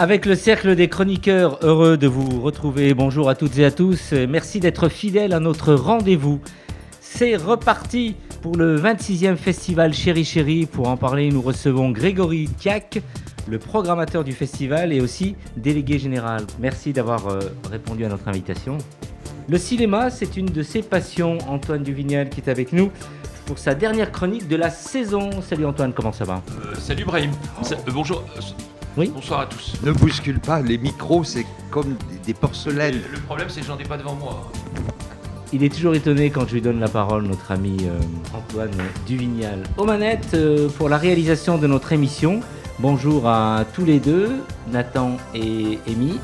Avec le cercle des chroniqueurs, heureux de vous retrouver. Bonjour à toutes et à tous. Merci d'être fidèles à notre rendez-vous. C'est reparti pour le 26e festival Chéri Chéri. Pour en parler, nous recevons Grégory Tiac, le programmateur du festival et aussi délégué général. Merci d'avoir euh, répondu à notre invitation. Le cinéma, c'est une de ses passions. Antoine Duvignal qui est avec nous pour sa dernière chronique de la saison. Salut Antoine, comment ça va? Euh, salut Brahim. Sa- euh, bonjour. Oui. Bonsoir à tous. Ne bouscule pas, les micros, c'est comme des, des porcelaines. Le problème, c'est que j'en ai pas devant moi. Il est toujours étonné quand je lui donne la parole, notre ami euh, Antoine Duvignal. Aux manettes euh, pour la réalisation de notre émission. Bonjour à tous les deux, Nathan et Amy.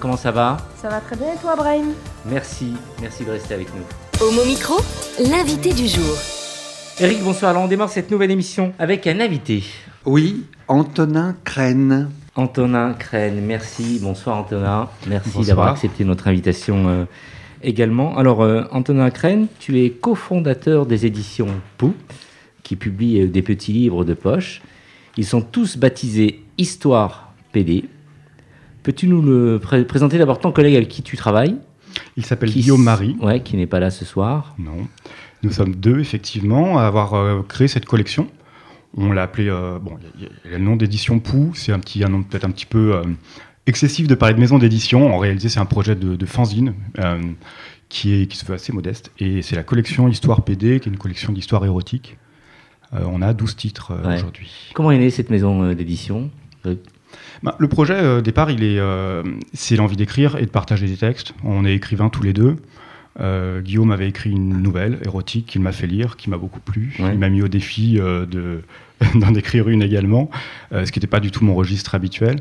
Comment ça va? Ça va très bien et toi, Brahim? Merci, merci de rester avec nous. Homo Micro, l'invité du jour. Eric, bonsoir. Alors on démarre cette nouvelle émission avec un invité. Oui, Antonin Crène. Antonin Crène, merci. Bonsoir Antonin. Merci d'avoir accepté notre invitation euh, également. Alors euh, Antonin Crène, tu es cofondateur des éditions Pou, qui publient euh, des petits livres de poche. Ils sont tous baptisés Histoire PD. Peux-tu nous le pré- présenter d'abord ton collègue avec qui tu travailles? Il s'appelle Guillaume Marie. Ouais, qui n'est pas là ce soir. Non. Nous sommes deux, effectivement, à avoir créé cette collection. On l'a appelé. euh, bon, il y a- il y a le nom d'édition Pou. C'est un, petit, un nom peut-être un petit peu euh, excessif de parler de maison d'édition. En réalité, c'est un projet de, de fanzine euh, qui, est, qui se veut assez modeste. Et c'est la collection Histoire PD, qui est une collection d'histoire érotique. On a 12 titres Ouais. aujourd'hui. Comment est née cette maison d'édition Bah, le projet, au départ, il est, c'est l'envie d'écrire et de partager des textes. On est écrivains tous les deux. Euh, Guillaume avait écrit une nouvelle érotique qu'il m'a fait lire, qui m'a beaucoup plu. Ouais. Il m'a mis au défi euh, de, d'en écrire une également, euh, ce qui n'était pas du tout mon registre habituel,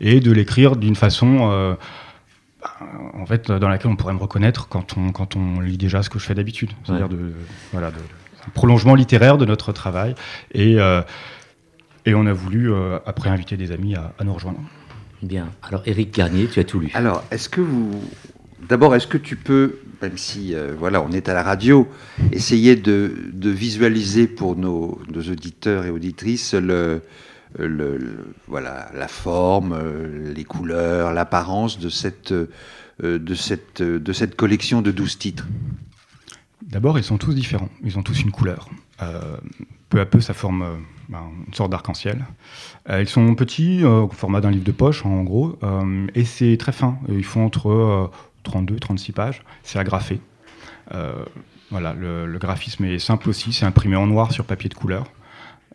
et de l'écrire d'une façon, euh, bah, en fait, dans laquelle on pourrait me reconnaître quand on, quand on lit déjà ce que je fais d'habitude. C'est-à-dire de, voilà, de, un prolongement littéraire de notre travail. Et, euh, et on a voulu, euh, après, inviter des amis à- à nous rejoindre. Bien. Alors Eric Garnier, tu as tout lu. Alors, est-ce que vous. D'abord, est-ce que tu peux, même si euh, on est à la radio, essayer de, visualiser pour nos, auditeurs et auditrices la forme, euh, les couleurs, l'apparence de cette, euh, collection de 12 titres? D'abord, ils sont tous différents. Ils ont tous une couleur. Peu à peu, ça forme ben, une sorte d'arc-en-ciel. Ils sont petits, au format d'un livre de poche, en gros, et c'est très fin. Ils font entre 32 et 36 pages. C'est agrafé. Euh, voilà, le, graphisme est simple aussi. C'est imprimé en noir sur papier de couleur,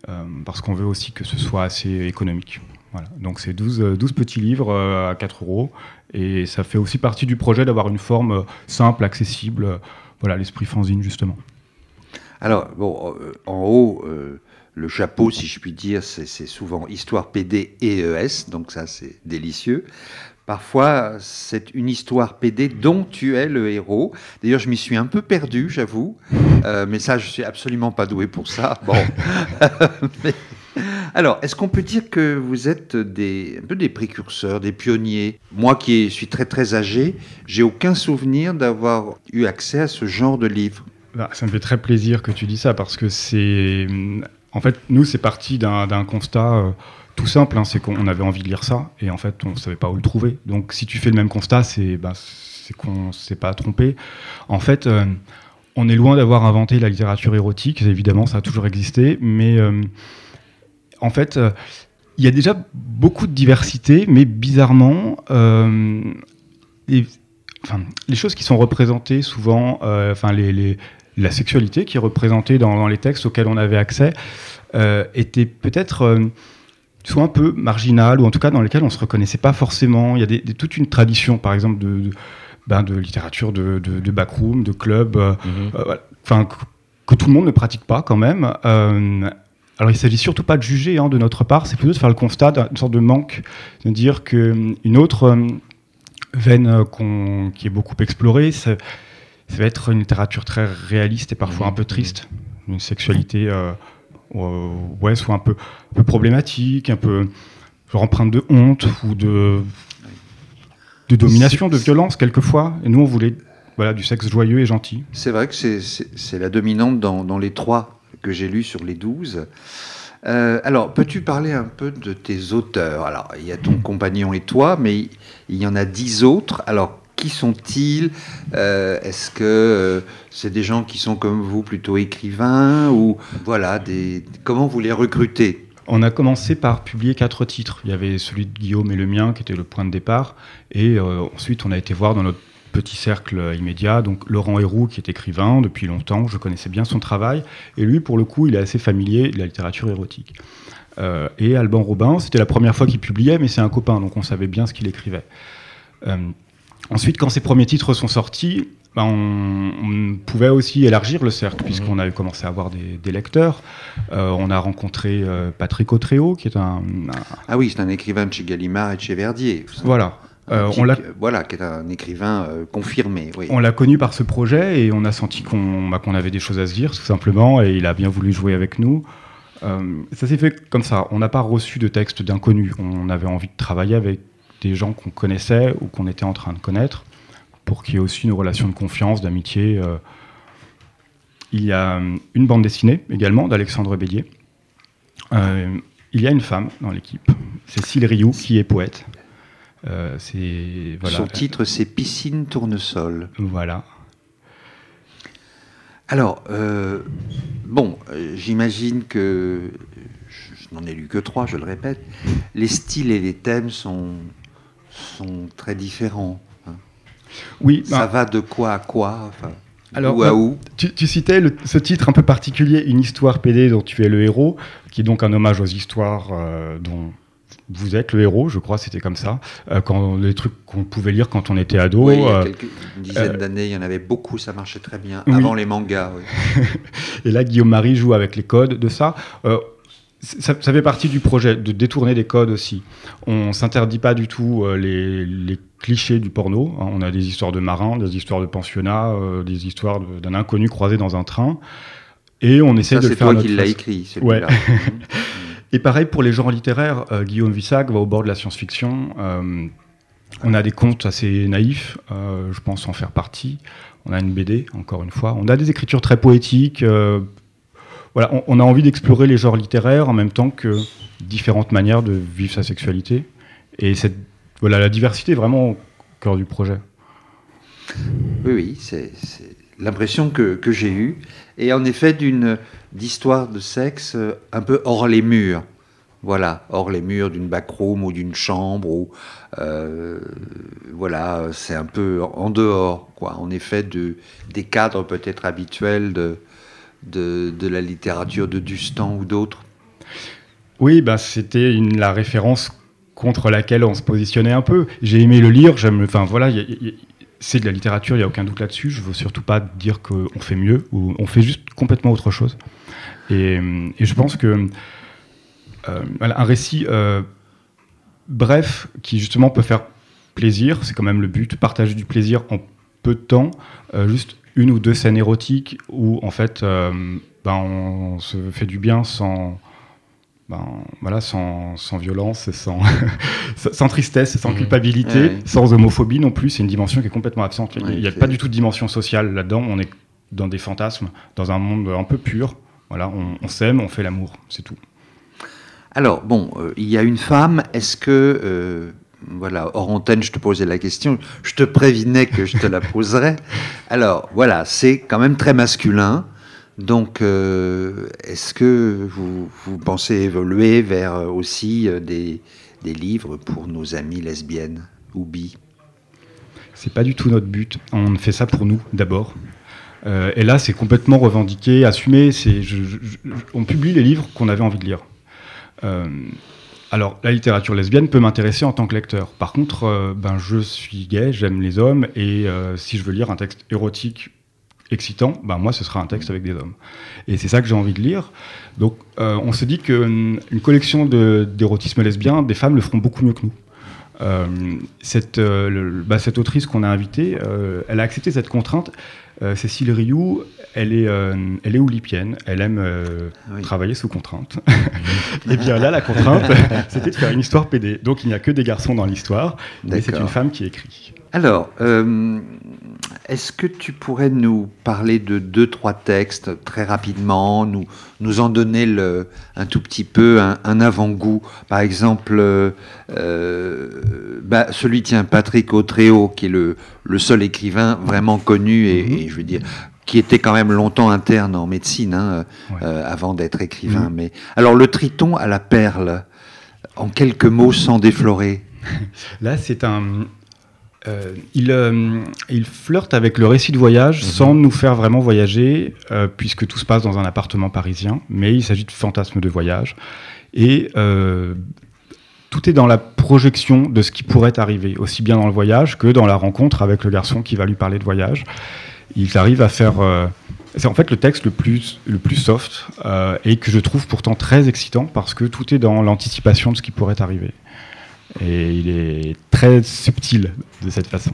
euh, parce qu'on veut aussi que ce soit assez économique. Voilà. Donc, c'est 12, euh, 12 petits livres euh, à 4 euros. Et ça fait aussi partie du projet d'avoir une forme euh, simple, accessible. voilà, l'esprit fanzine, justement. Alors, bon, en haut, le chapeau, si je puis dire, c'est souvent histoire PD et ES, donc ça, c'est délicieux. Parfois, c'est une histoire PD dont tu es le héros. D'ailleurs, je m'y suis un peu perdu, j'avoue. Euh, mais ça, je suis absolument pas doué pour ça. Bon. Alors, est-ce qu'on peut dire que vous êtes un peu des précurseurs, des pionniers? Moi qui suis très très âgé, j'ai aucun souvenir d'avoir eu accès à ce genre de livre. Bah, ça me fait très plaisir que tu dis ça parce que c'est. En fait, nous, c'est parti d'un constat euh, tout simple hein, c'est qu'on avait envie de lire ça et en fait, on ne savait pas où le trouver. Donc, si tu fais le même constat, c'est bah, qu'on ne s'est pas trompé. En fait, euh, on est loin d'avoir inventé la littérature érotique. Évidemment, ça a toujours existé, mais euh, en fait. euh, il y a déjà beaucoup de diversité, mais bizarrement, les, choses qui sont représentées souvent, enfin, la sexualité qui est représentée dans, les textes auxquels on avait accès, euh, était peut-être soit un peu marginale, ou en tout cas dans lesquelles on ne se reconnaissait pas forcément. Il y a des- des- toute une tradition, par exemple, de, de, ben, de littérature de, backroom, de club, euh, Mhm. euh, voilà. que, que tout le monde ne pratique pas quand même. Euh, alors il s'agit surtout pas de juger hein, de notre part, c'est plutôt de faire le constat d'une sorte de manque, de dire qu'une autre veine qui est beaucoup explorée, ça va être une littérature très réaliste et parfois un peu triste, une sexualité euh, ouais, soit un peu, problématique, un peu genre empreinte de honte ou de, de domination, de violence quelquefois. Et nous, on voulait voilà, du sexe joyeux et gentil. C'est vrai que c'est la dominante dans, dans, les trois que j'ai lus sur les douze. Euh, alors, peux-tu parler un peu de tes auteurs? Alors, il y a ton compagnon et toi, mais il y en a dix autres. Alors, qui sont-ils euh, Est-ce que euh, c'est des gens qui sont comme vous plutôt écrivains ou voilà comment vous les recrutez? On a commencé par publier quatre titres. Il y avait celui de Guillaume et le mien qui était le point de départ. Et euh, ensuite, on a été voir dans notre petit cercle immédiat, donc Laurent Héroux qui est écrivain depuis longtemps, je connaissais bien son travail. Et lui, pour le coup, il est assez familier de la littérature érotique. et Alban Robin, c'était la première fois qu'il publiait, mais c'est un copain, donc on savait bien ce qu'il écrivait. Ensuite, quand ces premiers titres sont sortis, ben, on, pouvait aussi élargir le cercle, puisqu'on avait commencé à avoir des, lecteurs. Euh, on a rencontré euh, Patrick Autréau, qui est un, Ah oui, c'est un écrivain de chez Gallimard et de chez Verdier. Voilà. Euh, on l'a, voilà, qui est un écrivain confirmé. On l'a connu par ce projet et on a senti qu'on, bah, qu'on avait des choses à se dire, tout simplement, et il a bien voulu jouer avec nous. ça s'est fait comme ça. On n'a pas reçu de texte d'inconnus. On avait envie de travailler avec des gens qu'on connaissait ou qu'on était en train de connaître, pour qu'il y ait aussi une relation de confiance, d'amitié. Euh. Il y a euh, une bande dessinée également d'Alexandre Bélier. Euh, il y a une femme dans l'équipe, Cécile Rioux, qui est poète. c'est, voilà. Son titre, c'est Piscine Tournesol. Voilà. Alors, bon, j'imagine que je n'en ai lu que trois, je le répète. Les styles et les thèmes sont sont très différents. Hein. Oui. Ça bah- va de quoi à quoi alors, où à où tu, citais ce titre un peu particulier, Une histoire PD dont tu es le héros, qui est donc un hommage aux histoires euh, dont vous êtes le héros, je crois, c'était comme ça. Euh, quand les trucs qu'on pouvait lire quand on était ado. Oui, il y a euh, une dizaine d'années, il y en avait beaucoup, ça marchait très bien. Avant les mangas. Oui. Et là, Guillaume Marie joue avec les codes de ça ça, fait partie du projet, de détourner des codes aussi. On s'interdit pas du tout euh, les, clichés du porno. Hein. On a des histoires de marins, des histoires de pensionnats, euh, des histoires d'un inconnu croisé dans un train. Et on essaie de le faire. C'est toi qui l'as écrit, celui-là. Et pareil pour les genres littéraires, euh, Guillaume Vissac va au bord de la science-fiction. on a des contes assez naïfs, je pense en faire partie. On a une BD, encore une fois. On a des écritures très poétiques, voilà, on, a envie d'explorer les genres littéraires en même temps que différentes manières de vivre sa sexualité. Et cette, voilà, la diversité est vraiment au cœur du projet. Oui, oui, c'est l'impression que, j'ai eue. Et en effet, d'une d'histoire de sexe euh, un peu hors les murs. Voilà, hors les murs d'une backroom ou d'une chambre. Ou, euh, voilà, c'est un peu en dehors, quoi. En effet, de, des cadres peut-être habituels de, de, la littérature de Dustan ou d'autres Oui, ben, c'était la référence contre laquelle on se positionnait un peu. J'ai aimé le lire, j'aime, enfin voilà, c'est de la littérature, il n'y a aucun doute là-dessus. Je ne veux surtout pas dire qu'on fait mieux, ou on fait juste complètement autre chose. Et, je pense que euh, un récit euh, bref, qui justement peut faire plaisir, c'est quand même le but, partager du plaisir en peu de temps, euh, juste une ou deux scènes érotiques où en fait euh, ben, on se fait du bien sans ben, voilà, sans, sans, violence, sans, sans tristesse, sans mhm. culpabilité, sans homophobie non plus. C'est une dimension qui est complètement absente. Il n'y a pas du tout de dimension sociale là-dedans. On est dans des fantasmes, dans un monde un peu pur. Voilà, on, s'aime, on fait l'amour, c'est tout. Alors, bon, euh, il y a une femme. Est-ce que euh, voilà, hors antenne, je te posais la question, je te prévinais que je te la poserais. Alors, voilà, c'est quand même très masculin. Donc, euh, est-ce que vous, pensez évoluer vers euh, aussi euh, des, livres pour nos amies lesbiennes ou bi? C'est pas du tout notre but. On fait ça pour nous, d'abord. et là, c'est complètement revendiqué, assumé. on publie les livres qu'on avait envie de lire. Alors, la littérature lesbienne peut m'intéresser en tant que lecteur. Par contre, euh, ben, je suis gay, j'aime les hommes, et euh, si je veux lire un texte érotique excitant, ben, moi, ce sera un texte avec des hommes. Et c'est ça que j'ai envie de lire. Donc, euh, on se dit qu'une collection d'érotisme lesbien, des femmes le feront beaucoup mieux que nous. Cette, bah, cette autrice qu'on a invitée, elle a accepté cette contrainte. Cécile Rioux, elle est, elle est oulipienne, elle aime travailler sous contrainte. et bien là, la contrainte, c'était de faire une histoire PD. Donc il n'y a que des garçons dans l'histoire, mais c'est une femme qui écrit. Alors, euh, est-ce que tu pourrais nous parler de deux, trois textes très rapidement, nous, nous en donner le, un tout petit peu un, avant-goût? Par exemple, euh, bah, celui, tiens, Patrick Autréau, qui est le, le seul écrivain vraiment connu et, mhm. je veux dire, qui était quand même longtemps interne en médecine hein, euh, avant d'être écrivain. Mhm. Mais alors, le Triton à la perle, en quelques mots sans déflorer. Là, c'est un, euh, il, euh, il, flirte avec le récit de voyage mhm. sans nous faire vraiment voyager, puisque tout se passe dans un appartement parisien, mais il s'agit de fantasmes de voyage. Et tout est dans la projection de ce qui pourrait arriver, aussi bien dans le voyage que dans la rencontre avec le garçon qui va lui parler de voyage. Il arrive à faire... c'est en fait le texte le plus, le plus soft et que je trouve pourtant très excitant parce que tout est dans l'anticipation de ce qui pourrait arriver. Et il est très subtil de cette façon.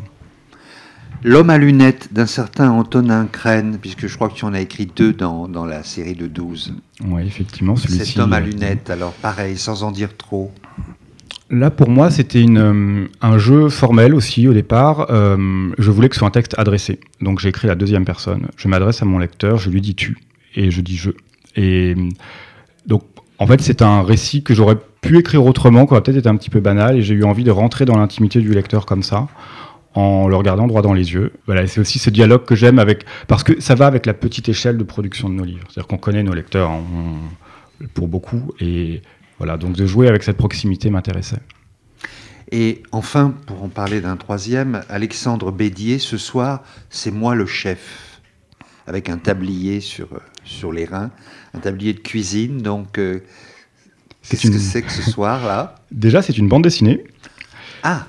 L'homme à lunettes d'un certain Antonin Crène, puisque je crois que tu en as écrit deux dans, dans la série de 12. Oui, effectivement. Cet homme à lunettes, alors pareil, sans en dire trop. Là, pour moi, c'était euh, un jeu formel aussi au départ. Euh, je voulais que ce soit un texte adressé. Donc j'ai écrit la deuxième personne. Je m'adresse à mon lecteur, je lui dis tu, et je dis je. Et donc, en fait, c'est un récit que j'aurais pu écrire autrement, qui aurait peut-être été un petit peu banal, et j'ai eu envie de rentrer dans l'intimité du lecteur comme ça, en le regardant droit dans les yeux. Voilà, c'est aussi ce dialogue que j'aime avec, parce que ça va avec la petite échelle de production de nos livres. C'est-à-dire qu'on connaît nos lecteurs pour beaucoup, et voilà, donc de jouer avec cette proximité m'intéressait. Et enfin, pour en parler d'un troisième, Alexandre Bédier, ce soir, c'est moi le chef, avec un tablier sur, sur les reins, un tablier de cuisine, donc... Euh, Qu'est-ce que c'est que ce soir-là? Déjà, c'est une bande dessinée. Ah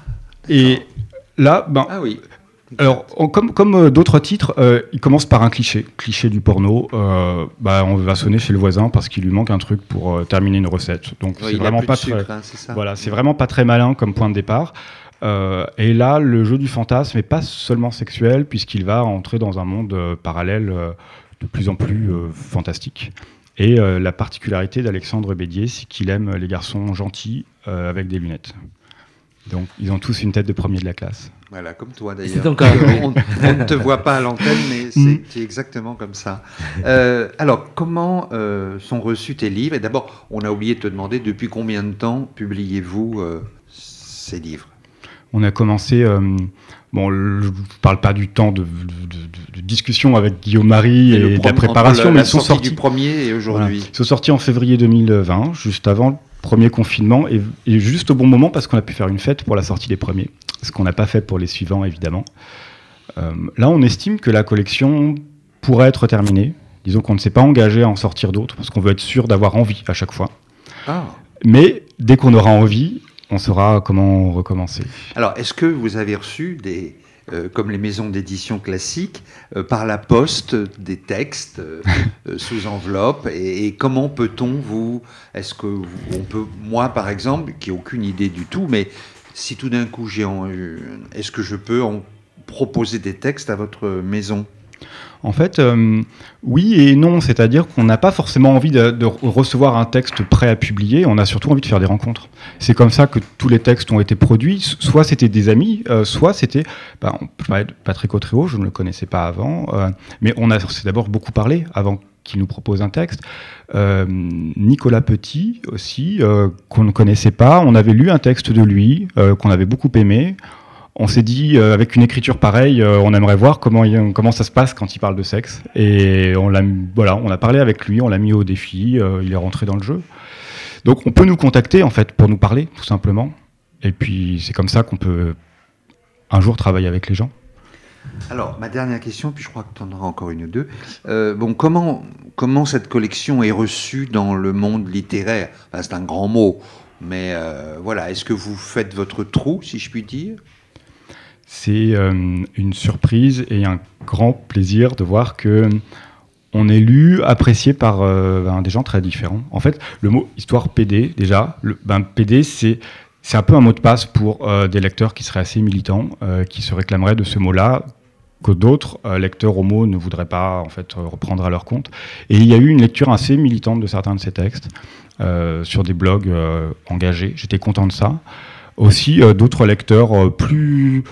Et là, ben. Ah oui. Alors, comme, comme euh, d'autres titres, euh, il commence par un cliché, cliché du porno. Euh, bah, on va sonner chez le voisin parce qu'il lui manque un truc pour terminer une recette. Donc, c'est vraiment pas très. Hein, voilà, c'est vraiment pas très malin comme point de départ. et là, le jeu du fantasme n'est pas seulement sexuel puisqu'il va entrer dans un monde parallèle de plus en plus fantastique. Et la particularité d'Alexandre Bédier, c'est qu'il aime les garçons gentils avec des lunettes. Donc, ils ont tous une tête de premier de la classe. Voilà, comme toi d'ailleurs. on, ne te voit pas à l'antenne, mais mm. c'est exactement comme ça. Euh, alors, comment sont reçus tes livres? Et d'abord, on a oublié de te demander depuis combien de temps publiez-vous ces livres? On a commencé Bon, je ne parle pas du temps de, discussion avec Guillaume Marie et, de la préparation, mais ils sont sortis du premier et aujourd'hui. Ils sont sortis en février 2020, juste avant le premier confinement et, juste au bon moment parce qu'on a pu faire une fête pour la sortie des premiers, ce qu'on n'a pas fait pour les suivants évidemment. Euh, là, on estime que la collection pourrait être terminée. Disons qu'on ne s'est pas engagé à en sortir d'autres parce qu'on veut être sûr d'avoir envie à chaque fois. Ah. Mais dès qu'on aura envie, on saura comment recommencer. Alors, est-ce que vous avez reçu des, euh, comme les maisons d'édition classiques, euh, par la poste des textes euh, sous enveloppe? Et, comment peut-on vous, est-ce que on peut, moi par exemple, qui n'ai aucune idée du tout, mais si tout d'un coup j'ai, est-ce que je peux en proposer des textes à votre maison? En fait, euh, oui et non, c'est-à-dire qu'on n'a pas forcément envie de, recevoir un texte prêt à publier, on a surtout envie de faire des rencontres. C'est comme ça que tous les textes ont été produits, soit c'était des amis, euh, soit c'était, bah, Patrick Autréau, je ne le connaissais pas avant, euh, mais on a d'abord beaucoup parlé avant qu'il nous propose un texte. Nicolas Petit aussi, qu'on ne connaissait pas, on avait lu un texte de lui, qu'on avait beaucoup aimé, on s'est dit, euh, avec une écriture pareille, euh, on aimerait voir comment, comment ça se passe quand il parle de sexe. Et on, l'a, voilà, on a parlé avec lui, on l'a mis au défi, euh, il est rentré dans le jeu. Donc on peut nous contacter, en fait, pour nous parler, tout simplement. Et puis c'est comme ça qu'on peut un jour travailler avec les gens. Alors, ma dernière question, puis je crois que tu en auras encore une ou deux. bon, comment, comment cette collection est reçue dans le monde littéraire? C'est un grand mot, mais voilà, est-ce que vous faites votre trou, si je puis dire? C'est euh, une surprise et un grand plaisir de voir que on est lu, apprécié par euh, ben, des gens très différents. En fait, le mot histoire PD, déjà, le, ben, PD, c'est c'est un peu un mot de passe pour des lecteurs qui seraient assez militants, qui se réclameraient de ce mot-là, que d'autres lecteurs homo ne voudraient pas en fait reprendre à leur compte. Et il y a eu une lecture assez militante de certains de ces textes sur des blogs engagés. J'étais content de ça. Aussi d'autres lecteurs plus,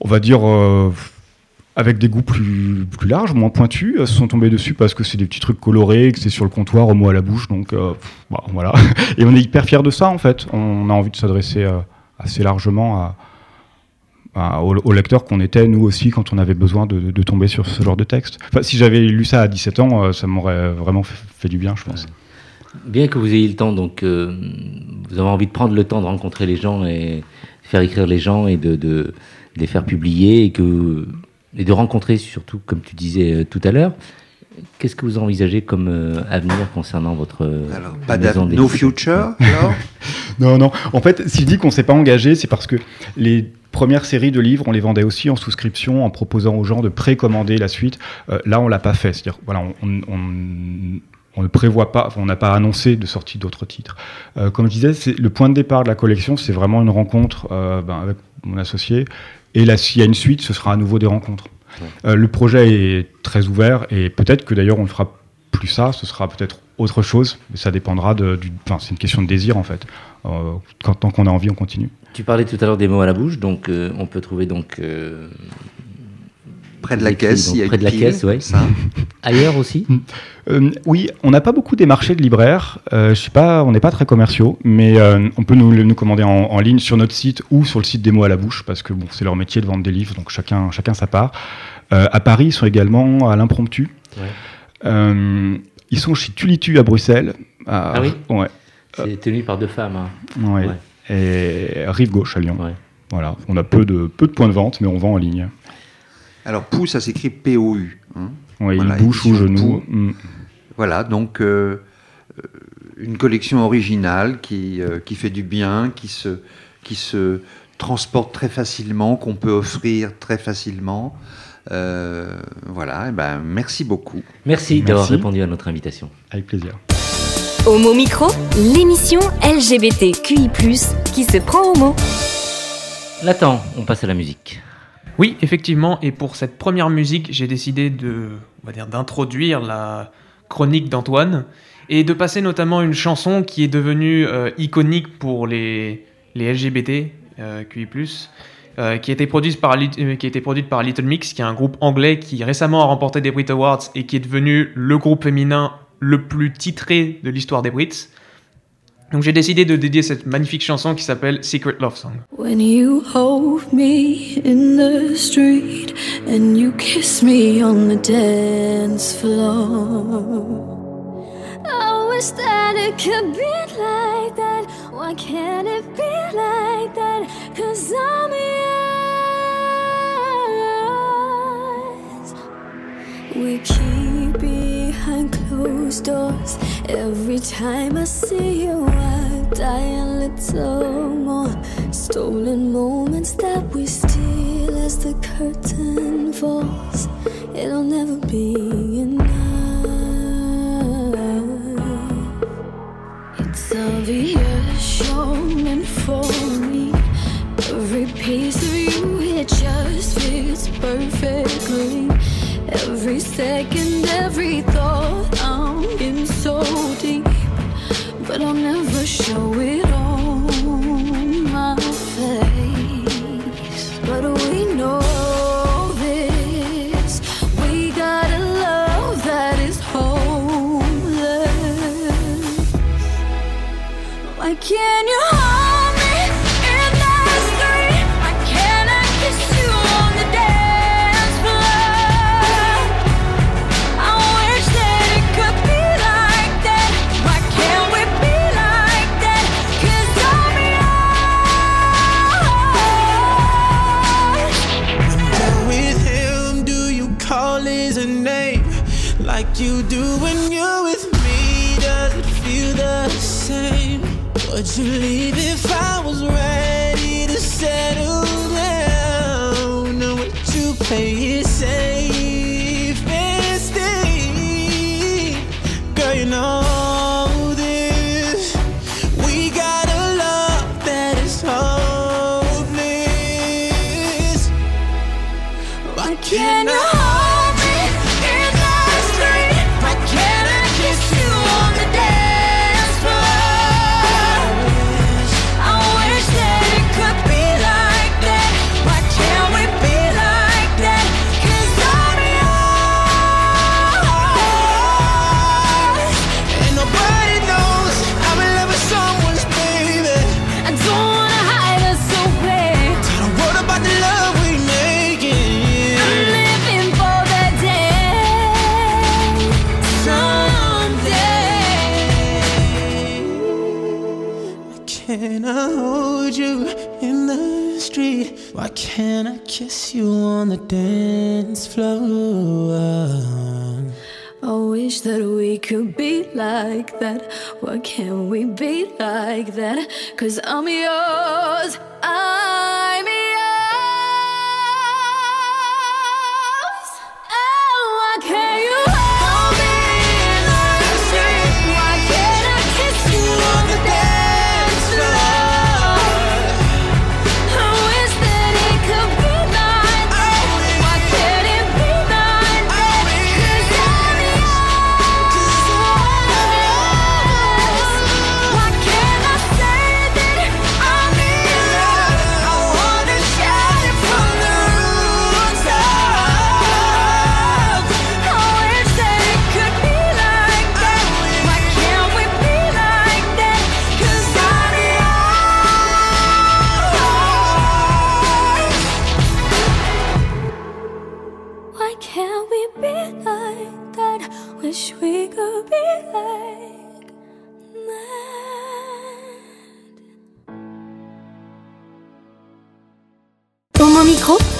on va dire avec des goûts plus, plus larges, moins pointus, se sont tombés dessus parce que c'est des petits trucs colorés, que c'est sur le comptoir, au mot à la bouche, donc euh, bah, voilà. Et on est hyper fiers de ça en fait. On a envie de s'adresser euh, assez largement à, aux, lecteurs qu'on était nous aussi quand on avait besoin de, tomber sur ce genre de texte. Enfin, si j'avais lu ça à 17 ans, euh, ça m'aurait vraiment fait, du bien, je pense. Bien que vous ayez le temps, donc vous avez envie de prendre le temps de rencontrer les gens et faire écrire les gens et de, de les faire publier et que et de rencontrer surtout, comme tu disais euh, tout à l'heure. Qu'est-ce que vous envisagez comme euh, avenir concernant votre euh, alors, pas no future Non, non. En fait, si je dis qu'on ne s'est pas engagé, c'est parce que les premières séries de livres, on les vendait aussi en souscription, en proposant aux gens de précommander la suite. là, on l'a pas fait. C'est-à-dire, voilà, on, ne prévoit pas, on n'a pas annoncé de sortie d'autres titres. comme je disais, le point de départ de la collection, c'est vraiment une rencontre ben, avec mon associé et là, s'il y a une suite, ce sera à nouveau des rencontres. Euh, le projet est très ouvert et peut-être que d'ailleurs on ne fera plus ça, ce sera peut-être autre chose, mais ça dépendra de. Du, enfin, c'est une question de désir en fait. Euh, quand, tant qu'on a envie, on continue. Tu parlais tout à l'heure des mots à la bouche, donc euh, on peut trouver donc Près de la caisse, il y a près de la caisse, ouais. Ça. Ailleurs aussi euh, Oui, on n'a pas beaucoup des marchés de libraires. Euh, je sais pas, on n'est pas très commerciaux, mais euh, on peut nous, nous commander en, ligne sur notre site ou sur le site des mots à la bouche, parce que bon, c'est leur métier de vendre des livres, donc chacun, chacun sa part. à Paris, ils sont également à l'impromptu. ils sont chez Tulitu à Bruxelles. ah oui Ouais. C'est tenu par deux femmes. Hein. Ouais. Et Rive Gauche à Lyon. Voilà, on a peu de, peu de points de vente, mais on vend en ligne. Alors, pou, ça s'écrit P-O-U. Hein. oui, bouche ou genou. Mm. Voilà, donc euh, euh, une collection originale qui, euh, qui fait du bien, qui se, qui se transporte très facilement, qu'on peut offrir très facilement. voilà, et eh ben, merci beaucoup. Merci, d'avoir répondu à notre invitation. Avec plaisir. Homo Micro, l'émission LGBTQI, qui se prend au mot. L'attend, on passe à la musique. Oui, effectivement, et pour cette première musique, j'ai décidé de, on va dire, d'introduire la chronique d'Antoine et de passer notamment une chanson qui est devenue euh, iconique pour les, les LGBT euh, QI+, euh, qui, a été produite par, qui a été produite par Little Mix, qui est un groupe anglais qui récemment a remporté des Brit Awards et qui est devenu le groupe féminin le plus titré de l'histoire des Brits. Donc j'ai décidé de dédier cette magnifique chanson qui s'appelle Secret Love Song. When you hold me in the street and you kiss me on the dance floor. I wish that it could be like that. Why can't it be like that? Cause I'm yours. We keep behind closed doors. Every time I see you, I die a little more. Stolen moments that we steal as the curtain falls. It'll never be enough. It's obvious you're meant for me. Every piece of you, it just fits perfectly. Every second,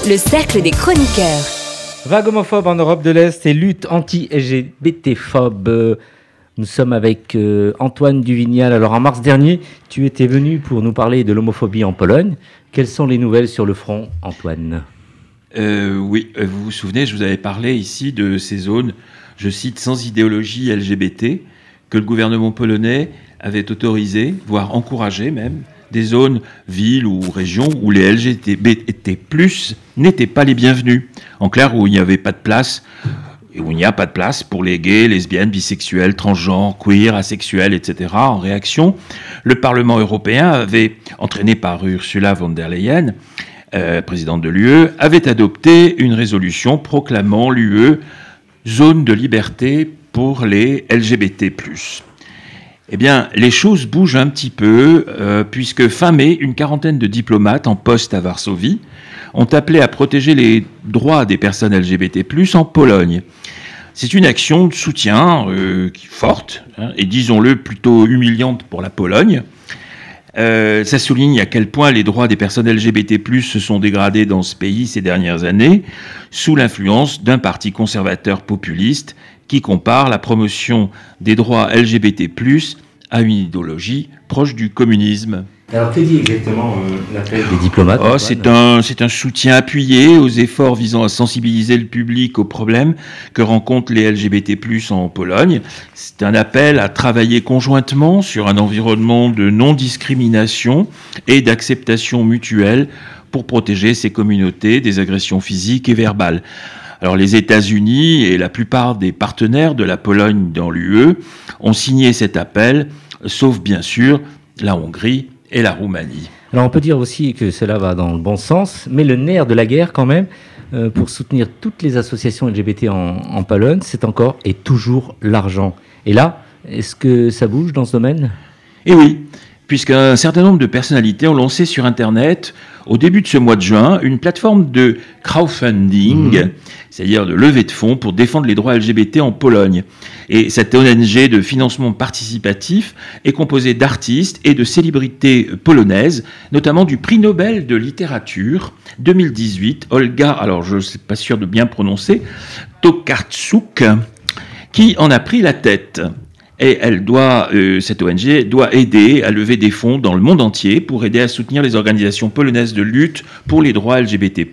le cercle des chroniqueurs. Vague homophobe en Europe de l'Est et lutte anti-LGBT-phobe. Nous sommes avec euh, Antoine Duvignal. Alors en mars dernier, tu étais venu pour nous parler de l'homophobie en Pologne. Quelles sont les nouvelles sur le front, Antoine? Euh, oui, euh, vous vous souvenez, je vous avais parlé ici de ces zones, je cite, sans idéologie LGBT, que le gouvernement polonais avait autorisé, voire encouragé même, des zones, villes ou régions où les LGBT+, n'étaient pas les bienvenus. En clair, où il n'y avait pas de place, et où il n'y a pas de place pour les gays, lesbiennes, bisexuels, transgenres, queer, asexuels, etc. En réaction, le Parlement européen avait, entraîné par Ursula von der Leyen, euh, présidente de l'UE, avait adopté une résolution proclamant l'UE zone de liberté pour les LGBT+. Eh bien, les choses bougent un petit peu, euh, puisque fin mai, une quarantaine de diplomates en poste à Varsovie ont appelé à protéger les droits des personnes LGBT+, en Pologne. C'est une action de soutien euh, forte, hein, et disons-le plutôt humiliante pour la Pologne. Euh, ça souligne à quel point les droits des personnes LGBT+, se sont dégradés dans ce pays ces dernières années, sous l'influence d'un parti conservateur populiste qui compare la promotion des droits LGBT+, à une idéologie proche du communisme. Alors que dit exactement l'appel des diplomates Oh, c'est un, c'est un soutien appuyé aux efforts visant à sensibiliser le public aux problèmes que rencontrent les LGBT+ en Pologne. C'est un appel à travailler conjointement sur un environnement de non-discrimination et d'acceptation mutuelle pour protéger ces communautés des agressions physiques et verbales. Alors les États-Unis et la plupart des partenaires de la Pologne dans l'UE ont signé cet appel, sauf bien sûr la Hongrie et la Roumanie. Alors on peut dire aussi que cela va dans le bon sens, mais le nerf de la guerre quand même, euh, pour soutenir toutes les associations LGBT en, en Pologne, c'est encore et toujours l'argent. Et là, est-ce que ça bouge dans ce domaine? Et oui, puisqu'un certain nombre de personnalités ont lancé sur Internet, au début de ce mois de juin, une plateforme de crowdfunding, c'est-à-dire de levée de fonds pour défendre les droits LGBT en Pologne. Et cette ONG de financement participatif est composée d'artistes et de célébrités polonaises, notamment du prix Nobel de littérature 2018, Olga, alors je ne suis pas sûr de bien prononcer, Tokarczuk, qui en a pris la tête. Et elle doit, euh, cette ONG doit aider à lever des fonds dans le monde entier pour aider à soutenir les organisations polonaises de lutte pour les droits LGBT+.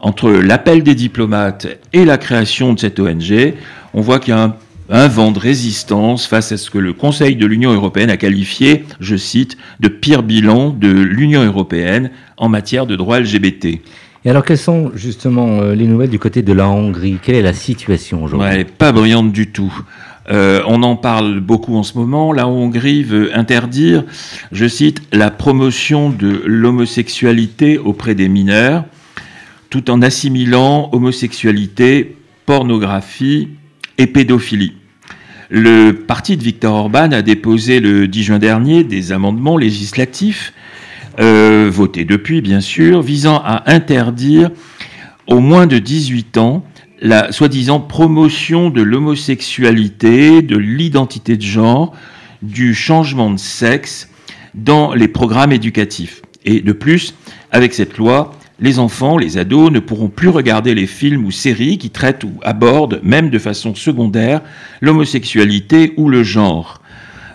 Entre l'appel des diplomates et la création de cette ONG, on voit qu'il y a un, un vent de résistance face à ce que le Conseil de l'Union européenne a qualifié, je cite, de pire bilan de l'Union européenne en matière de droits LGBT. Et alors quelles sont justement euh, les nouvelles du côté de la Hongrie? Quelle est la situation aujourd'hui? Ouais, pas brillante du tout. Euh, on en parle beaucoup en ce moment. La Hongrie veut interdire, je cite, la promotion de l'homosexualité auprès des mineurs, tout en assimilant homosexualité, pornographie et pédophilie. Le parti de Viktor Orban a déposé le 10 juin dernier des amendements législatifs, euh, votés depuis bien sûr, visant à interdire aux moins de 18 ans la soi-disant promotion de l'homosexualité, de l'identité de genre, du changement de sexe dans les programmes éducatifs. Et de plus, avec cette loi, les enfants, les ados ne pourront plus regarder les films ou séries qui traitent ou abordent, même de façon secondaire, l'homosexualité ou le genre.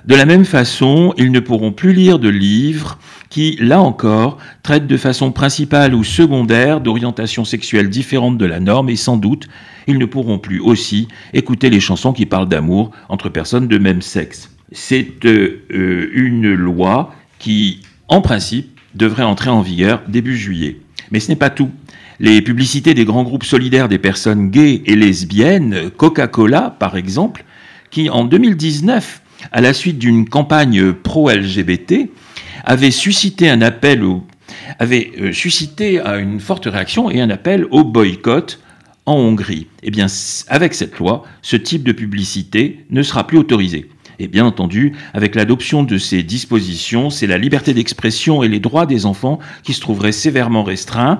De la même façon, ils ne pourront plus lire de livres qui, là encore, traitent de façon principale ou secondaire d'orientations sexuelles différentes de la norme et sans doute, ils ne pourront plus aussi écouter les chansons qui parlent d'amour entre personnes de même sexe. C'est euh, euh, une loi qui, en principe, devrait entrer en vigueur début juillet. Mais ce n'est pas tout. Les publicités des grands groupes solidaires des personnes gays et lesbiennes, Coca-Cola par exemple, qui en 2019, à la suite d'une campagne pro-LGBT, avait suscité un appel euh, une forte réaction et un appel au boycott en Hongrie. Eh bien, avec cette loi, ce type de publicité ne sera plus autorisé. Et bien entendu, avec l'adoption de ces dispositions, c'est la liberté d'expression et les droits des enfants qui se trouveraient sévèrement restreints.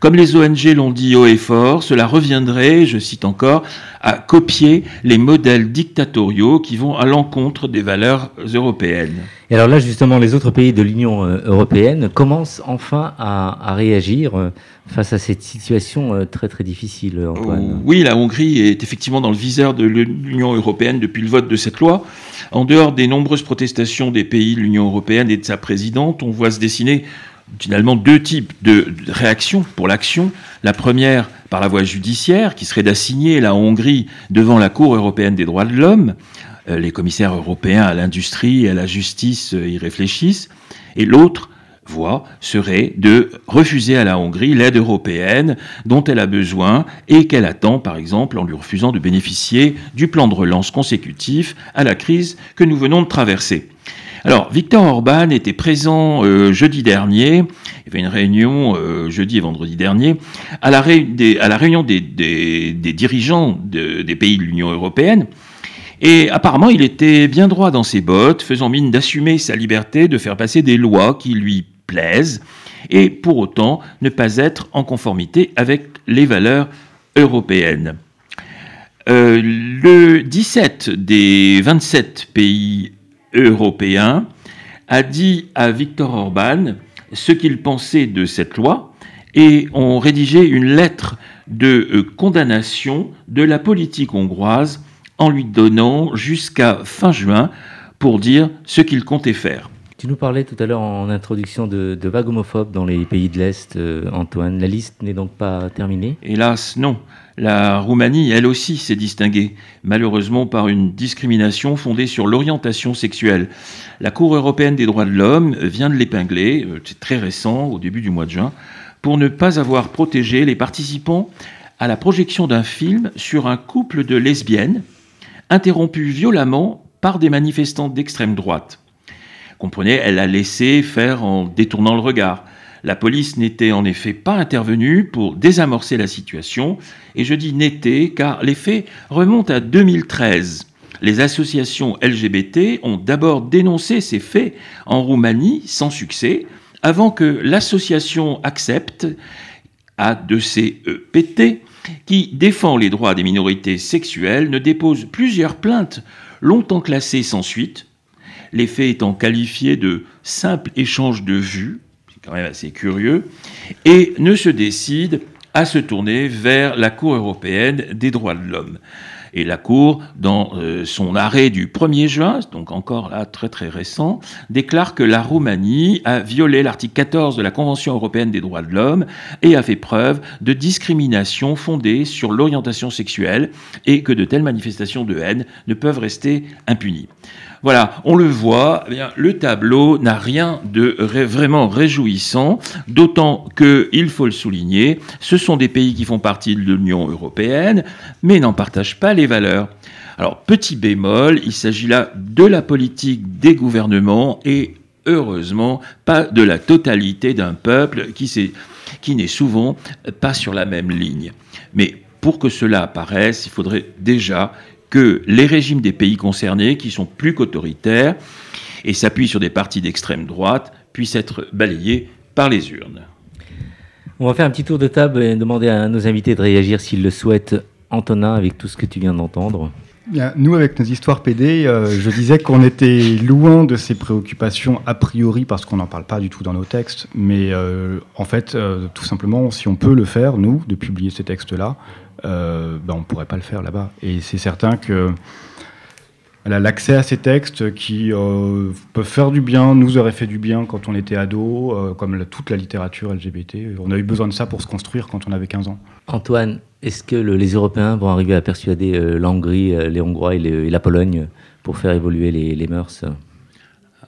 Comme les ONG l'ont dit haut et fort, cela reviendrait, je cite encore, à copier les modèles dictatoriaux qui vont à l'encontre des valeurs européennes. Et alors là, justement, les autres pays de l'Union euh, européenne commencent enfin à, réagir euh, face à cette situation euh, très très difficile, Antoine. Oui, la Hongrie est effectivement dans le viseur de l'Union européenne depuis le vote de cette loi. En dehors des nombreuses protestations des pays de l'Union européenne et de sa présidente, on voit se dessiner finalement deux types de réactions pour l'action. La première par la voie judiciaire, qui serait d'assigner la Hongrie devant la Cour européenne des droits de l'homme. Euh, les commissaires européens à l'industrie et à la justice euh, y réfléchissent. Et l'autre voie serait de refuser à la Hongrie l'aide européenne dont elle a besoin et qu'elle attend, par exemple, en lui refusant de bénéficier du plan de relance consécutif à la crise que nous venons de traverser. Alors, Victor Orban était présent euh, jeudi dernier, il y avait une réunion euh, jeudi et vendredi dernier, à la, réunion des, dirigeants des pays de l'Union européenne. Et apparemment, il était bien droit dans ses bottes, faisant mine d'assumer sa liberté de faire passer des lois qui lui plaisent, et pour autant ne pas être en conformité avec les valeurs européennes. Euh, le 17 des 27 pays européen, a dit à Viktor Orban ce qu'il pensait de cette loi et ont rédigé une lettre de euh, condamnation de la politique hongroise en lui donnant jusqu'à fin juin pour dire ce qu'il comptait faire. Tu nous parlais tout à l'heure en introduction de, vagues homophobes dans les pays de l'Est, euh, Antoine. La liste n'est donc pas terminée Hélas, non. La Roumanie, elle aussi, s'est distinguée, malheureusement par une discrimination fondée sur l'orientation sexuelle. La Cour européenne des droits de l'homme vient de l'épingler, euh, c'est très récent, au début du mois de juin, pour ne pas avoir protégé les participants à la projection d'un film sur un couple de lesbiennes interrompu violemment par des manifestants d'extrême droite. Comprenez, elle a laissé faire en détournant le regard. La police n'était en effet pas intervenue pour désamorcer la situation, et je dis n'était car les faits remontent à 2013. Les associations LGBT ont d'abord dénoncé ces faits en Roumanie sans succès, avant que l'association accepte A2CEPT, qui défend les droits des minorités sexuelles, ne dépose plusieurs plaintes longtemps classées sans suite, les faits étant qualifiés de simple échange de vues, c'est quand même assez curieux, et ne se décide à se tourner vers la Cour européenne des droits de l'homme. Et la Cour, dans euh, son arrêt du 1er juin, donc encore là très très récent, déclare que la Roumanie a violé l'article 14 de la Convention européenne des droits de l'homme et a fait preuve de discrimination fondée sur l'orientation sexuelle et que de telles manifestations de haine ne peuvent rester impunies. Voilà, on le voit, eh le tableau n'a rien de vraiment réjouissant, d'autant que, il faut le souligner, ce sont des pays qui font partie de l'Union européenne, mais n'en partagent pas les valeurs. Alors, petit bémol, il s'agit là de la politique des gouvernements et, heureusement, pas de la totalité d'un peuple qui, qui n'est souvent pas sur la même ligne. Mais pour que cela apparaisse, il faudrait déjà que les régimes des pays concernés, qui sont plus qu'autoritaires et s'appuient sur des partis d'extrême droite, puissent être balayés par les urnes. On va faire un petit tour de table et demander à nos invités de réagir s'ils le souhaitent. Antonin, avec tout ce que tu viens d'entendre. Bien, Nous, avec nos histoires PD, euh, je disais qu'on était loin de ces préoccupations a priori parce qu'on n'en parle pas du tout dans nos textes. Mais euh, en fait, euh, tout simplement, si on peut le faire, nous, de publier ces textes-là, euh, ben, on ne pourrait pas le faire là-bas. Et c'est certain que voilà, l'accès à ces textes qui euh, peuvent faire du bien, nous aurait fait du bien quand on était ado, euh, comme la- toute la littérature LGBT. On a eu besoin de ça pour se construire quand on avait 15 ans. Antoine, est-ce que le- les Européens vont arriver à persuader euh, la Hongrie, euh, les Hongrois et, les- et la Pologne pour faire évoluer les, les mœurs?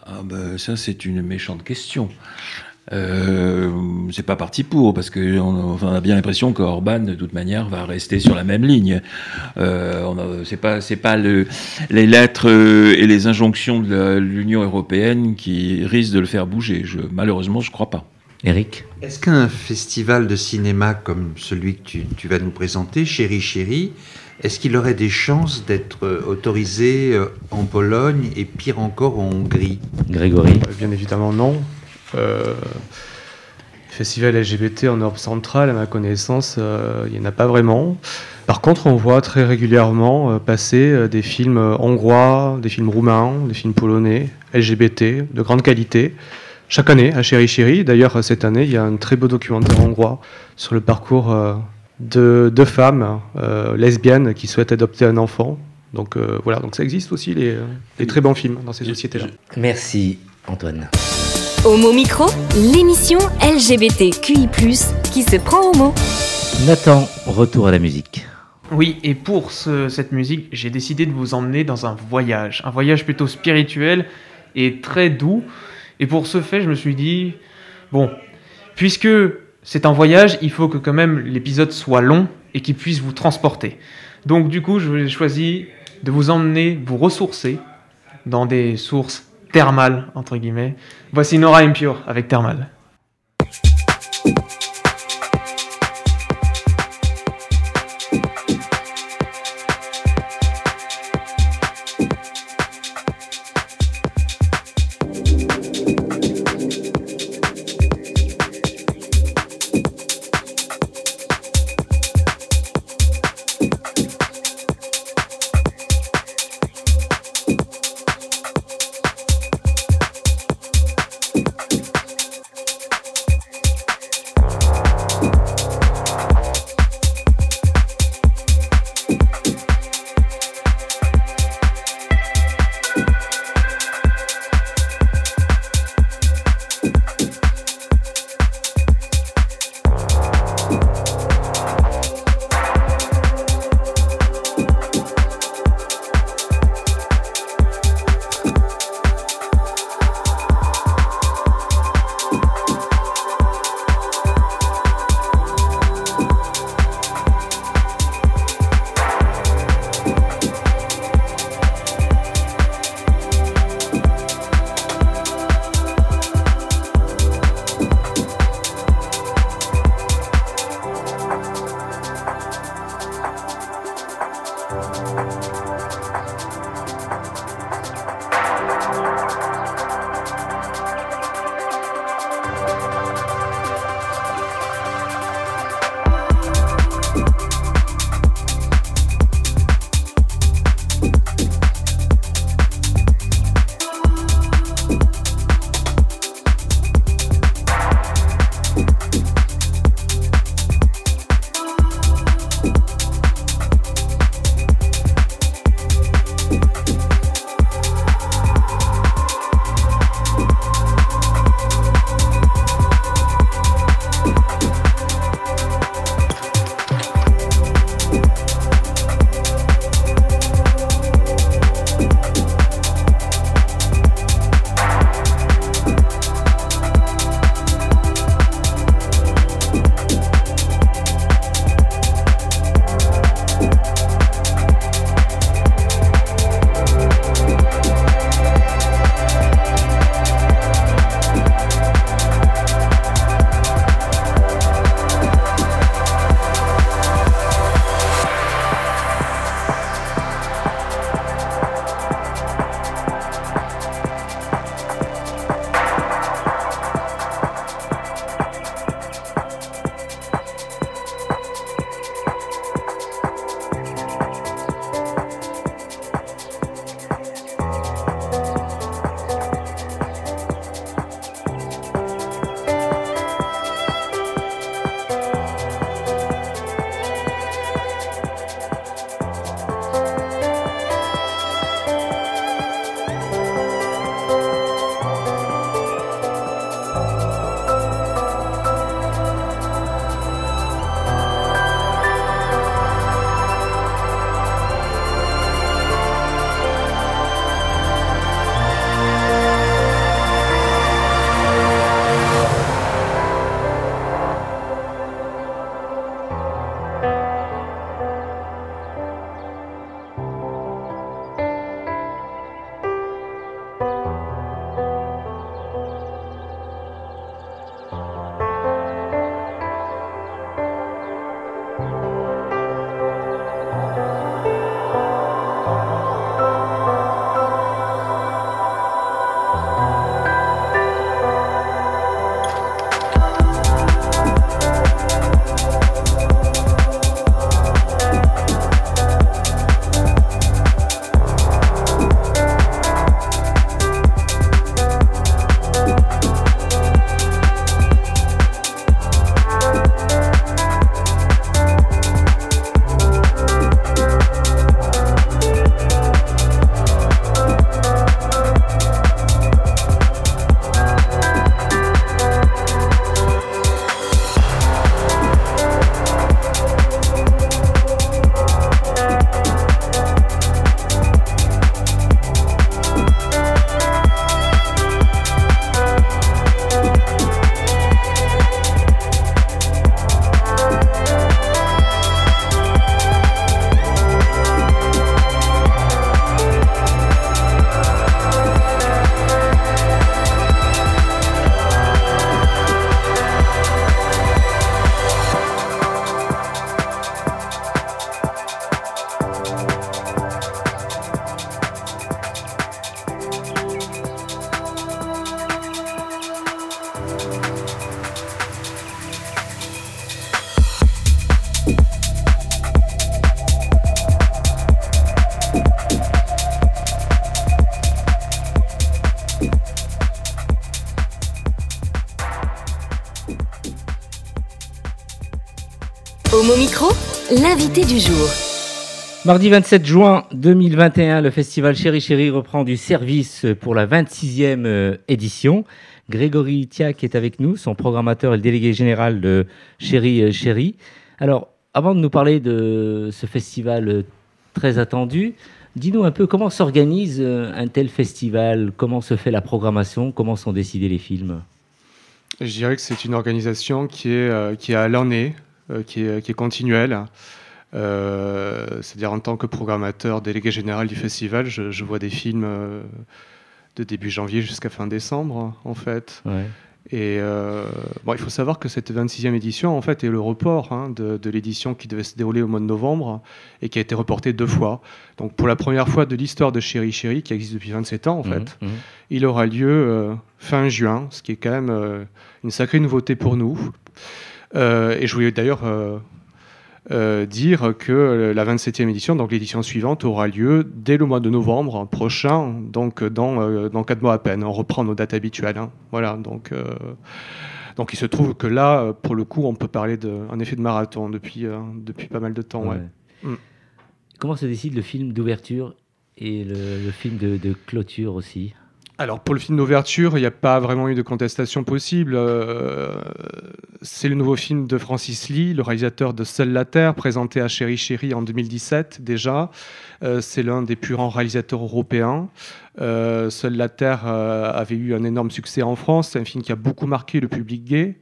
Ah ben, ça, c'est une méchante question. Euh, c'est pas parti pour, parce que on, enfin, on a bien l'impression que Orban, de toute manière, va rester sur la même ligne. Euh, c'est pas, c'est pas le, les lettres euh, et les injonctions de l'Union européenne qui risquent de le faire bouger. Je, malheureusement, je crois pas. Eric Est-ce qu'un festival de cinéma comme celui que tu, tu vas nous présenter, Chéri Chéri, est-ce qu'il aurait des chances d'être euh, autorisé en Pologne et pire encore en Hongrie? Grégory? Bien évidemment, non. Euh, festival LGBT en Europe centrale, à ma connaissance, euh, il n'y en a pas vraiment. Par contre, on voit très régulièrement euh, passer euh, des films hongrois, des films roumains, des films polonais, LGBT, de grande qualité. Chaque année, à Chéri Chéri. D'ailleurs, cette année, il y a un très beau documentaire hongrois sur le parcours de deux femmes lesbiennes qui souhaitent adopter un enfant. Donc voilà, donc ça existe aussi, les, les très bons films dans ces sociétés-là. Merci Antoine. Homo Micro, l'émission LGBTQI+, qui se prend au mot. Nathan, retour à la musique. Oui, et pour ce- cette musique, j'ai décidé de vous emmener dans un voyage. Un voyage plutôt spirituel et très doux. Et pour ce fait, je me suis dit, bon, puisque c'est un voyage, il faut que quand même l'épisode soit long et qu'il puisse vous transporter. Donc du coup, je choisi de vous emmener, vous ressourcer dans des sources thermales, entre guillemets. Voici Nora Impure avec Thermal. L'invité du jour. Mardi 27 juin 2021, le festival Chéri Chéri reprend du service pour la 26e euh, édition. Grégory Tiac est avec nous, son programmateur et le délégué général de Chéri euh, Chéri. Alors, avant de nous parler de ce festival euh, très attendu, dis-nous un peu comment s'organise un tel festival, comment se fait la programmation, comment sont décidés les films? Je dirais que c'est une organisation qui est, qui est à l'année, qui est, qui est continuelle. Euh, c'est-à-dire en tant que programmateur délégué général du festival, je, vois des films euh, de début janvier jusqu'à fin décembre, en fait. Et euh, bon, il faut savoir que cette 26e édition, en fait, est le report hein, de, l'édition qui devait se dérouler au mois de novembre et qui a été reportée deux fois. Donc, pour la première fois de l'histoire de Chéri Chéri, qui existe depuis 27 ans, en mmh, fait, mmh. il aura lieu fin juin, ce qui est quand même une sacrée nouveauté pour nous. et je voulais d'ailleurs euh, dire que la 27e édition, donc l'édition suivante, aura lieu dès le mois de novembre prochain, donc dans, euh, dans 4 mois à peine. On reprend nos dates habituelles. Hein. Voilà, donc, euh, donc il se trouve que là, pour le coup, on peut parler d'un effet de marathon depuis, depuis pas mal de temps. Mm. Comment se décide le film d'ouverture et le, film de, de clôture aussi? Alors pour le film d'ouverture, il n'y a pas vraiment eu de contestation possible. Euh, c'est le nouveau film de Francis Lee, le réalisateur de Seule la Terre, présenté à Chéri Chéri en 2017 déjà. Euh, c'est l'un des plus grands réalisateurs européens. Euh, Seule la Terre avait eu un énorme succès en France. C'est un film qui a beaucoup marqué le public gay.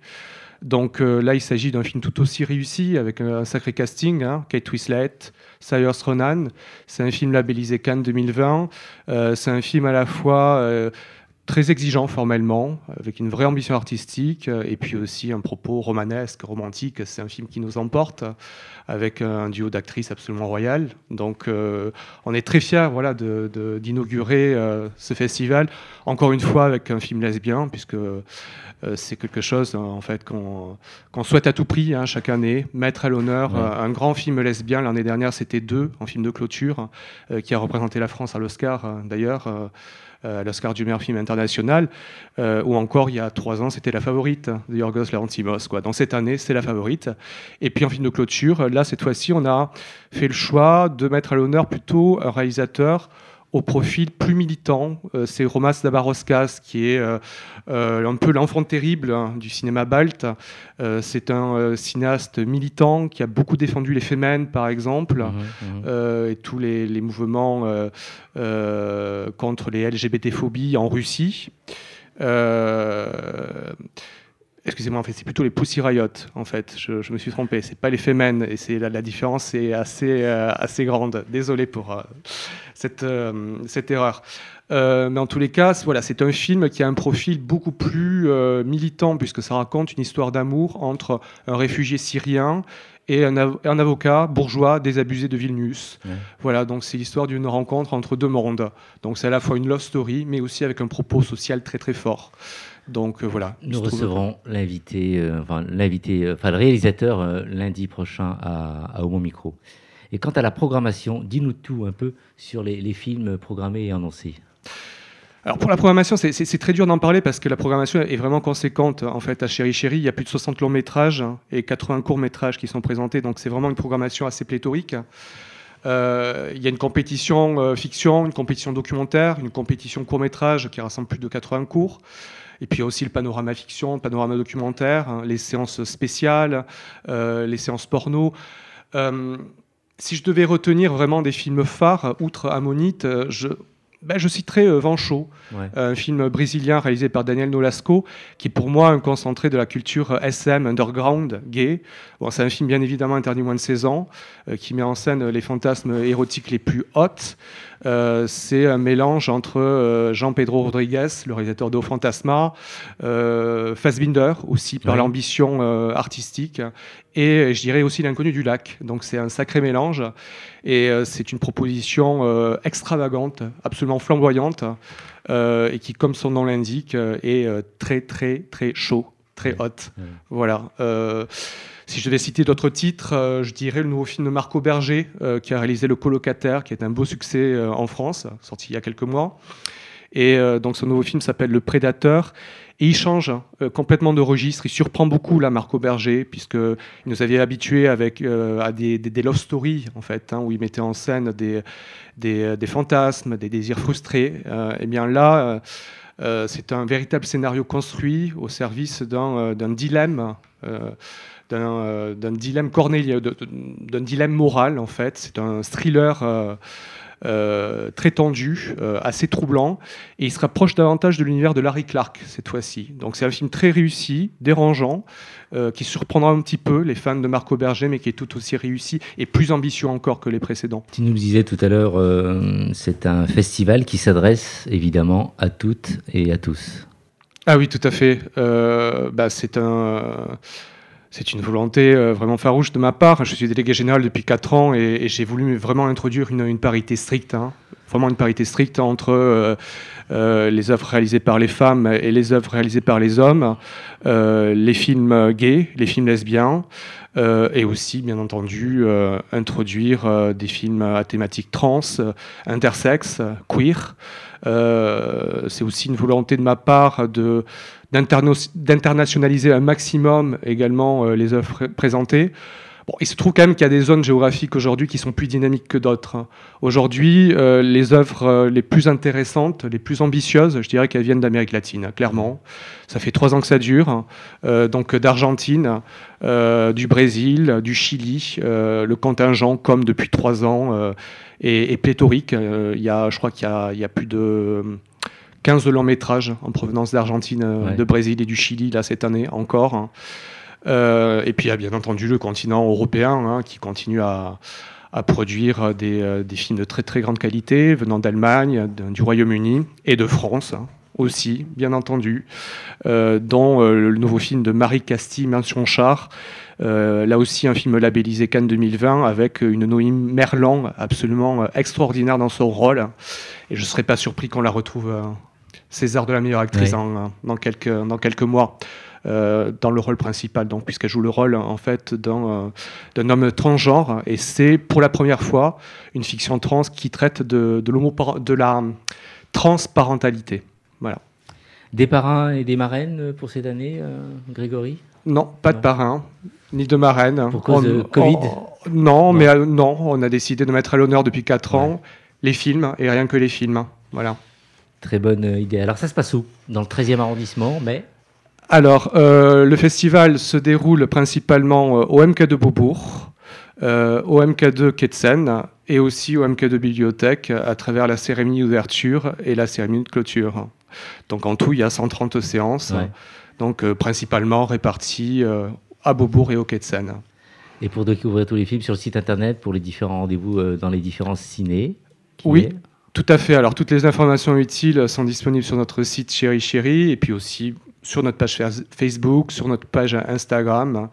Donc là, il s'agit d'un film tout aussi réussi, avec un, sacré casting. Hein, Kate Winslet, Cyrus Ronan. C'est un film labellisé Cannes 2020. Euh, c'est un film à la fois euh, très exigeant formellement, avec une vraie ambition artistique, euh, et puis aussi un propos romanesque, romantique. C'est un film qui nous emporte, avec un duo d'actrices absolument royal. Donc on est très fiers voilà, d'inaugurer ce festival, encore une fois avec un film lesbien, puisque euh, c'est quelque chose en fait qu'on souhaite à tout prix hein, chaque année mettre à l'honneur euh, un grand film lesbien. L'année dernière, c'était deux en film de clôture euh, qui a représenté la France à l'Oscar d'ailleurs. À l'Oscar du meilleur film international, ou encore il y a trois ans, c'était La Favorite de Yorgos Lanthimos. Dans cette année, c'est La Favorite. Et puis en film de clôture, là, cette fois-ci, on a fait le choix de mettre à l'honneur plutôt un réalisateur au profil plus militant. Euh, c'est Romas Dabaroskas, qui est euh, euh, un peu l'enfant terrible hein, du cinéma balte. c'est un cinéaste militant qui a beaucoup défendu les femmes, par exemple, mmh, mmh. et tous les, les mouvements contre les LGBT-phobies en Russie. Excusez-moi, en fait, c'est plutôt les Pussy Riot, en fait. Je, me suis trompé. C'est pas les Femen, et c'est la, la, différence est assez, euh, assez grande. Désolé pour euh, cette, euh, cette erreur. mais en tous les cas, voilà, c'est un film qui a un profil beaucoup plus militant, puisque ça raconte une histoire d'amour entre un réfugié syrien et un, un, avocat bourgeois désabusé de Vilnius. Voilà, donc c'est l'histoire d'une rencontre entre deux mondes. Donc c'est à la fois une love story, mais aussi avec un propos social très très fort. Donc euh, voilà. Nous recevrons l'invité, euh, enfin l'invité, euh, enfin le réalisateur lundi prochain à, Homo Micro. Et quant à la programmation, dis-nous tout un peu sur les, films programmés et annoncés. Alors pour la programmation, c'est très dur d'en parler parce que la programmation est vraiment conséquente. En fait, à Chéri Chéri, il y a plus de 60 longs métrages et 80 courts métrages qui sont présentés, donc c'est vraiment une programmation assez pléthorique. il y a une compétition fiction, une compétition documentaire, une compétition court métrage qui rassemble plus de 80 cours. Et puis il y a aussi le panorama fiction, le panorama documentaire, hein, les séances spéciales, euh, les séances porno. Euh, si je devais retenir vraiment des films phares, outre Ammonite, euh, je, ben, je citerai euh, Vent chaud, un film brésilien réalisé par Daniel Nolasco, qui est pour moi un concentré de la culture SM, underground, gay. Bon, c'est un film bien évidemment interdit moins de 16 ans, qui met en scène les fantasmes érotiques les plus hautes. Euh, c'est un mélange entre euh, Jean-Pedro Rodriguez, le réalisateur de Fantasma, euh, Fassbinder aussi par l'ambition artistique, et je dirais aussi l'inconnu du lac. Donc c'est un sacré mélange, et c'est une proposition extravagante, absolument flamboyante, et qui, comme son nom l'indique, est très très très chaud, très haute. Voilà. Si je devais citer d'autres titres, euh, je dirais le nouveau film de Marco Berger, euh, qui a réalisé Le Colocataire, qui est un beau succès euh, en France, sorti il y a quelques mois. Et donc son nouveau film s'appelle Le Prédateur. Et il change complètement de registre. Il surprend beaucoup la Marco Berger, puisqu'il nous avait habitués avec, à des, des, love stories, en fait, hein, où il mettait en scène des, fantasmes, des désirs frustrés. et bien là, c'est un véritable scénario construit au service d'un dilemme euh, d'un dilemme cornélien, d'un dilemme moral en fait. C'est un thriller euh, euh, très tendu, assez troublant, et il se rapproche davantage de l'univers de Larry Clark cette fois-ci. Donc c'est un film très réussi, dérangeant, qui surprendra un petit peu les fans de Marco Berger, mais qui est tout aussi réussi et plus ambitieux encore que les précédents. Tu nous le disais tout à l'heure, c'est un festival qui s'adresse évidemment à toutes et à tous. Ah oui, tout à fait. bah, c'est un c'est une volonté euh, vraiment farouche de ma part. Je suis délégué général depuis 4 ans et, j'ai voulu vraiment introduire une, parité stricte, hein. vraiment une parité stricte entre euh, euh, les œuvres réalisées par les femmes et les œuvres réalisées par les hommes, les films gays, les films lesbiens, et aussi, bien entendu, introduire des films à thématique trans, intersexe, queer. c'est aussi une volonté de ma part de d'internationaliser un maximum également euh, les œuvres présentées. Bon, il se trouve quand même qu'il y a des zones géographiques aujourd'hui qui sont plus dynamiques que d'autres. Hein. Aujourd'hui, euh, les œuvres euh, les plus intéressantes, les plus ambitieuses, je dirais qu'elles viennent d'Amérique latine, clairement. Ça fait trois ans que ça dure. Hein. donc d'Argentine, du Brésil, du Chili. le contingent, comme depuis trois ans, est, pléthorique. il y a, je crois qu'il y, y a, plus de 15 longs métrages en provenance d'Argentine, euh, de Brésil et du Chili, là, cette année encore. Hein. Euh, et puis il y a bien entendu le continent européen hein, qui continue à, produire des, euh, des, films de très très grande qualité venant d'Allemagne, du Royaume-Uni et de France hein, aussi, bien entendu, dont le nouveau film de Marie Castille, Mention Char. là aussi, un film labellisé Cannes 2020 avec une Noémie Merlan absolument extraordinaire dans son rôle. Et je ne serais pas surpris qu'on la retrouve César de la meilleure actrice dans, quelques, dans quelques mois. Euh, dans le rôle principal, donc puisqu'elle joue le rôle en fait d'un euh, homme transgenre, et c'est pour la première fois une fiction trans qui traite de, de, de la transparentalité. Voilà. Des parrains et des marraines pour cette année, euh, Grégory? Non, pas de parrain, ni de marraine. Pour cause de Covid? non, mais non, on a décidé de mettre à l'honneur depuis 4 ans les films et rien que les films. Voilà. Très bonne idée. Alors ça se passe où? Dans le 13e arrondissement, mais Alors, euh, le festival se déroule principalement euh, au MK2 Beaubourg, euh, au MK2 Ketsen et aussi au MK2 Bibliothèque à travers la cérémonie d'ouverture et la cérémonie de clôture. Donc en tout, il y a 130 séances, donc principalement réparties à Beaubourg et au Ketsen. Et pour découvrir tous les films sur le site internet, pour les différents rendez-vous dans les différents ciné Oui. Tout à fait. Alors, toutes les informations utiles sont disponibles sur notre site Chéri Chéri et puis aussi sur notre page Facebook, sur notre page Instagram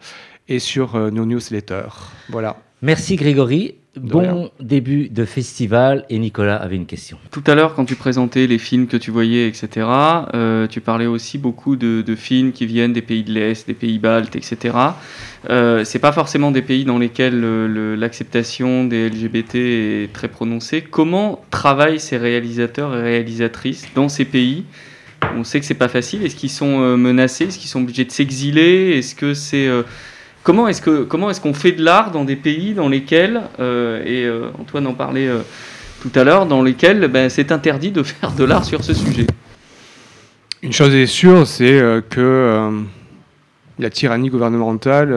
et sur euh, nos newsletters. Voilà. Merci Grégory. bon début de festival. Et Nicolas avait une question. Tout à l'heure, quand tu présentais les films que tu voyais, etc., euh, tu parlais aussi beaucoup de, films qui viennent des pays de l'Est, des pays baltes, etc. Euh, c'est pas forcément des pays dans lesquels l'acceptation des LGBT est très prononcée. Comment travaillent ces réalisateurs et réalisatrices dans ces pays? On sait que c'est pas facile. Est-ce qu'ils sont euh, menacés? Est-ce qu'ils sont obligés de s'exiler? Est-ce que c'est euh, Comment est-ce qu'on fait de l'art dans des pays dans lesquels euh, et euh, Antoine en parlait euh, tout à l'heure dans lesquels ben, c'est interdit de faire de l'art sur ce sujet? Une chose est sûre, c'est que la tyrannie gouvernementale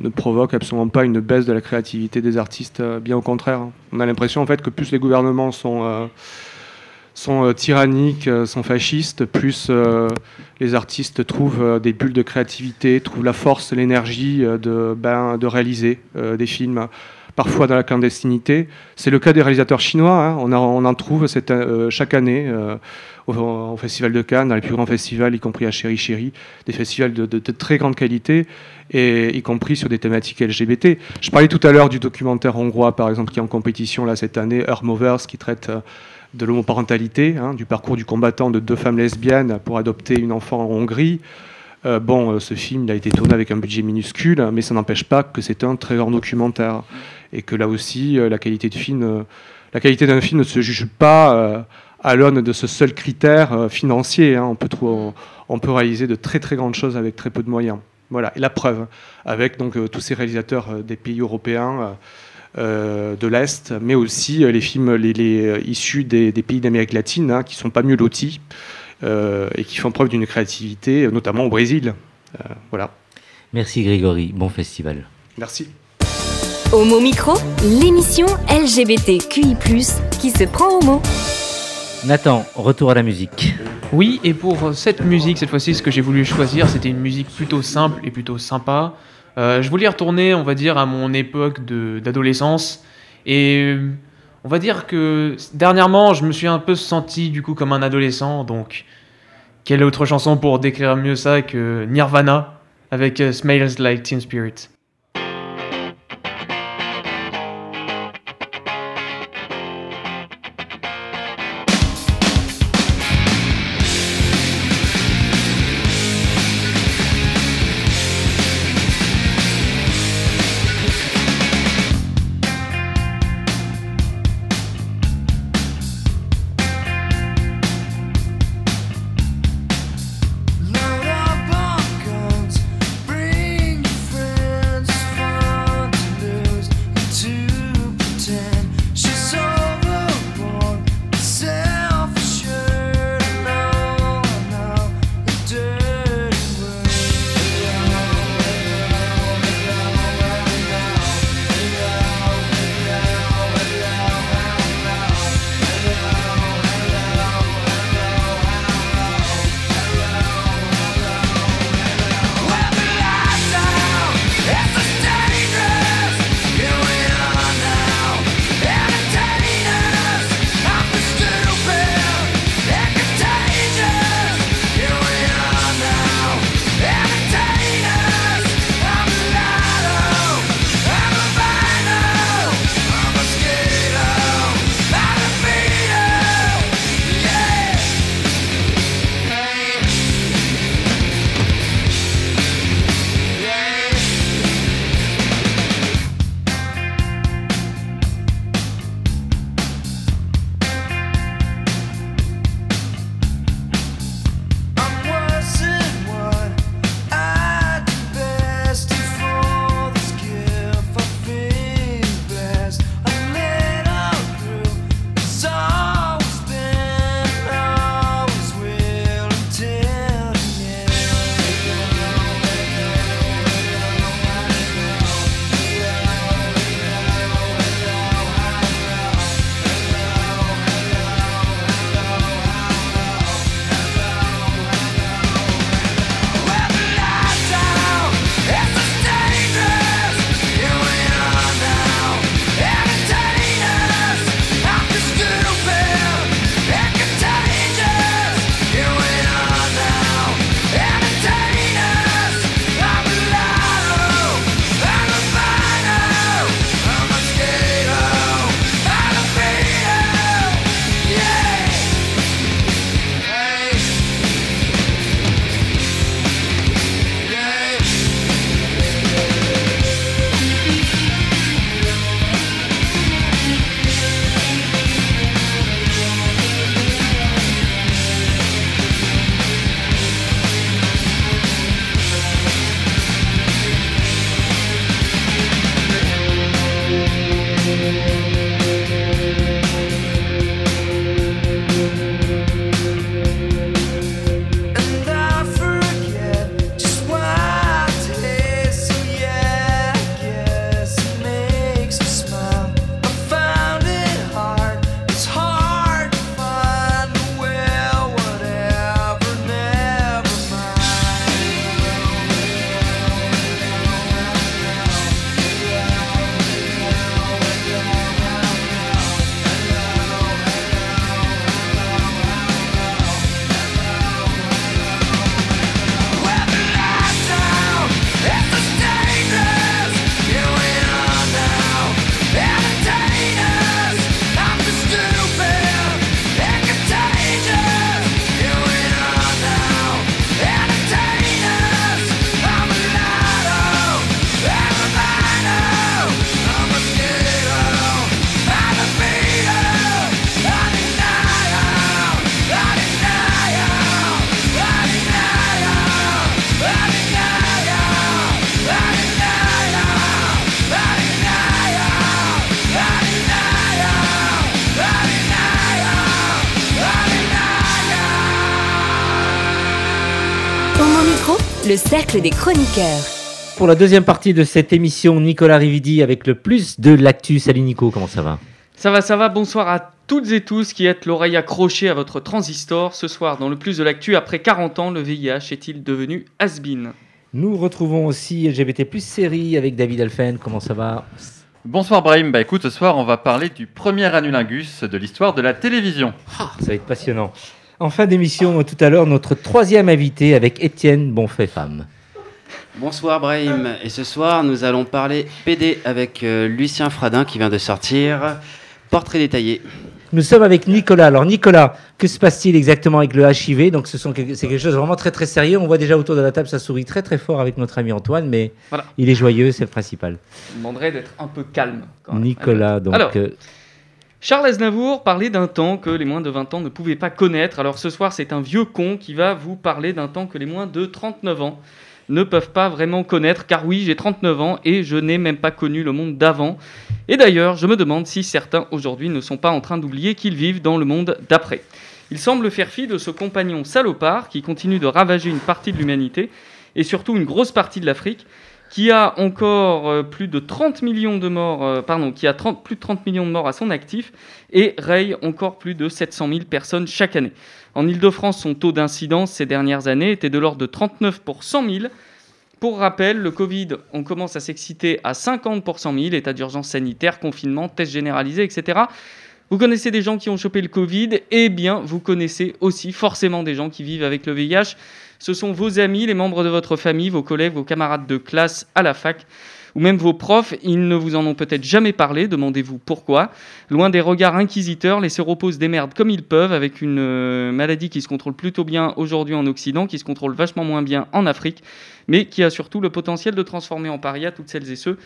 ne provoque absolument pas une baisse de la créativité des artistes, bien au contraire. On a l'impression en fait que plus les gouvernements sont sont euh, tyranniques, euh, sont fascistes, plus euh, les artistes trouvent des bulles de créativité, trouvent la force, l'énergie de, ben, de réaliser des films parfois dans la clandestinité. C'est le cas des réalisateurs chinois. Hein. On, en trouve chaque année au, Festival de Cannes, dans les plus grands festivals, y compris à Chéri Chéri, des festivals de, très grande qualité, et y compris sur des thématiques LGBT. Je parlais tout à l'heure du documentaire hongrois, par exemple, qui est en compétition là, cette année, Earth Movers, qui traite de l'homoparentalité, hein, du parcours du combattant de deux femmes lesbiennes pour adopter une enfant en Hongrie. Euh, bon, euh, ce film il a été tourné avec un budget minuscule, mais ça n'empêche pas que c'est un très grand documentaire et que là aussi euh, la qualité d'un film ne se juge pas à l'aune de ce seul critère financier. hein. on, peut réaliser de très très grandes choses avec très peu de moyens. Voilà, et la preuve, avec donc tous ces réalisateurs des pays européens de l'Est, mais aussi euh, les films les, les, euh, issus des, des pays d'Amérique latine, hein, qui sont pas mieux lotis euh, et qui font preuve d'une créativité, euh, notamment au Brésil. Euh, voilà, Merci Grégory, bon festival. merci. Homo Micro, l'émission LGBTQI+, qui se prend au mot. Nathan, retour à la musique. Oui, et pour cette musique, cette fois-ci, ce que j'ai voulu choisir, c'était une musique plutôt simple et plutôt sympa. Euh, je voulais retourner, on va dire, à mon époque d'adolescence. Et on va dire que dernièrement, je me suis un peu senti du coup comme un adolescent. Donc, quelle autre chanson pour décrire mieux ça que Nirvana avec euh, Smells Like Teen Spirit? Le cercle des chroniqueurs. Pour la deuxième partie de cette émission, Nicolas Rividi avec le plus de l'actu. Salut Nico, comment ça va? Ça va, ça va. Bonsoir à toutes et tous qui êtes l'oreille accrochée à votre transistor. Ce soir, dans le plus de l'actu, après 40 ans, le VIH est-il devenu has-been? Nous retrouvons aussi LGBT plus série avec David Alphen. Comment ça va? Bonsoir Brahim, bah écoute, ce soir on va parler du premier annulingus de l'histoire de la télévision. Ah, ça va être passionnant. En fin d'émission, tout à l'heure, notre troisième invité avec Étienne Bonfait-Femme. Bonsoir Brahim, et ce soir nous allons parler PD avec euh, Lucien Fradin qui vient de sortir Portrait détaillé. Nous sommes avec Nicolas. Alors Nicolas, que se passe-t-il exactement avec le HIV Donc ce sont c'est quelque chose de vraiment très très sérieux. On voit déjà autour de la table, ça sourit très très fort avec notre ami Antoine, mais Voilà. il est joyeux, c'est le principal. Je demanderais d'être un peu calme. quand. Nicolas, donc Alors, euh, Charles Aznavour parlait d'un temps que les moins de 20 ans ne pouvaient pas connaître. Alors ce soir, c'est un vieux con qui va vous parler d'un temps que les moins de 39 ans ne peuvent pas vraiment connaître. Car oui, j'ai 39 ans et je n'ai même pas connu le monde d'avant. Et d'ailleurs, je me demande si certains aujourd'hui ne sont pas en train d'oublier qu'ils vivent dans le monde d'après. Il semble faire fi de ce compagnon salopard qui continue de ravager une partie de l'humanité et surtout une grosse partie de l'Afrique qui a encore euh, plus de 30 millions de morts, euh, pardon, qui a 30 plus de 30 millions de morts à son actif et raye encore plus de 700 000 personnes chaque année. En Ile-de-France, son taux d'incidence ces dernières années était de l'ordre de 39 pour 100 000. Pour rappel, le Covid, on commence à s'exciter à 50 pour 100 000, état d'urgence sanitaire, confinement, tests généralisés, etc. Vous connaissez des gens qui ont chopé le Covid, eh bien, vous connaissez aussi forcément des gens qui vivent avec le VIH. Ce sont vos amis, les membres de votre famille, vos collègues, vos camarades de classe à la fac, ou même vos profs. Ils ne vous en ont peut-être jamais parlé, demandez-vous pourquoi. Loin des regards inquisiteurs, les séropos se démerdent comme ils peuvent, avec une euh, maladie qui se contrôle plutôt bien aujourd'hui en Occident, qui se contrôle vachement moins bien en Afrique, mais qui a surtout le potentiel de transformer en paria toutes celles et ceux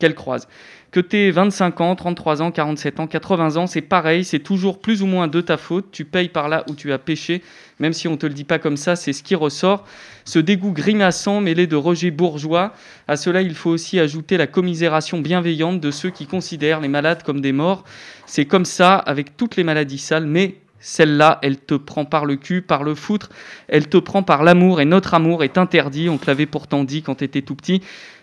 qu'elle croise. Que tu aies 25 ans, 33 ans, 47 ans, 80 ans, c'est pareil, c'est toujours plus ou moins de ta faute. Tu payes par là où tu as péché, même si on ne te le dit pas comme ça, c'est ce qui ressort. Ce dégoût grimaçant mêlé de rejet bourgeois, à cela il faut aussi ajouter la commisération bienveillante de ceux qui considèrent les malades comme des morts. C'est comme ça avec toutes les maladies sales, mais celle-là, elle te prend par le cul, par le foutre, elle te prend par l'amour, et notre amour est interdit, on te l'avait pourtant dit quand tu étais tout petit.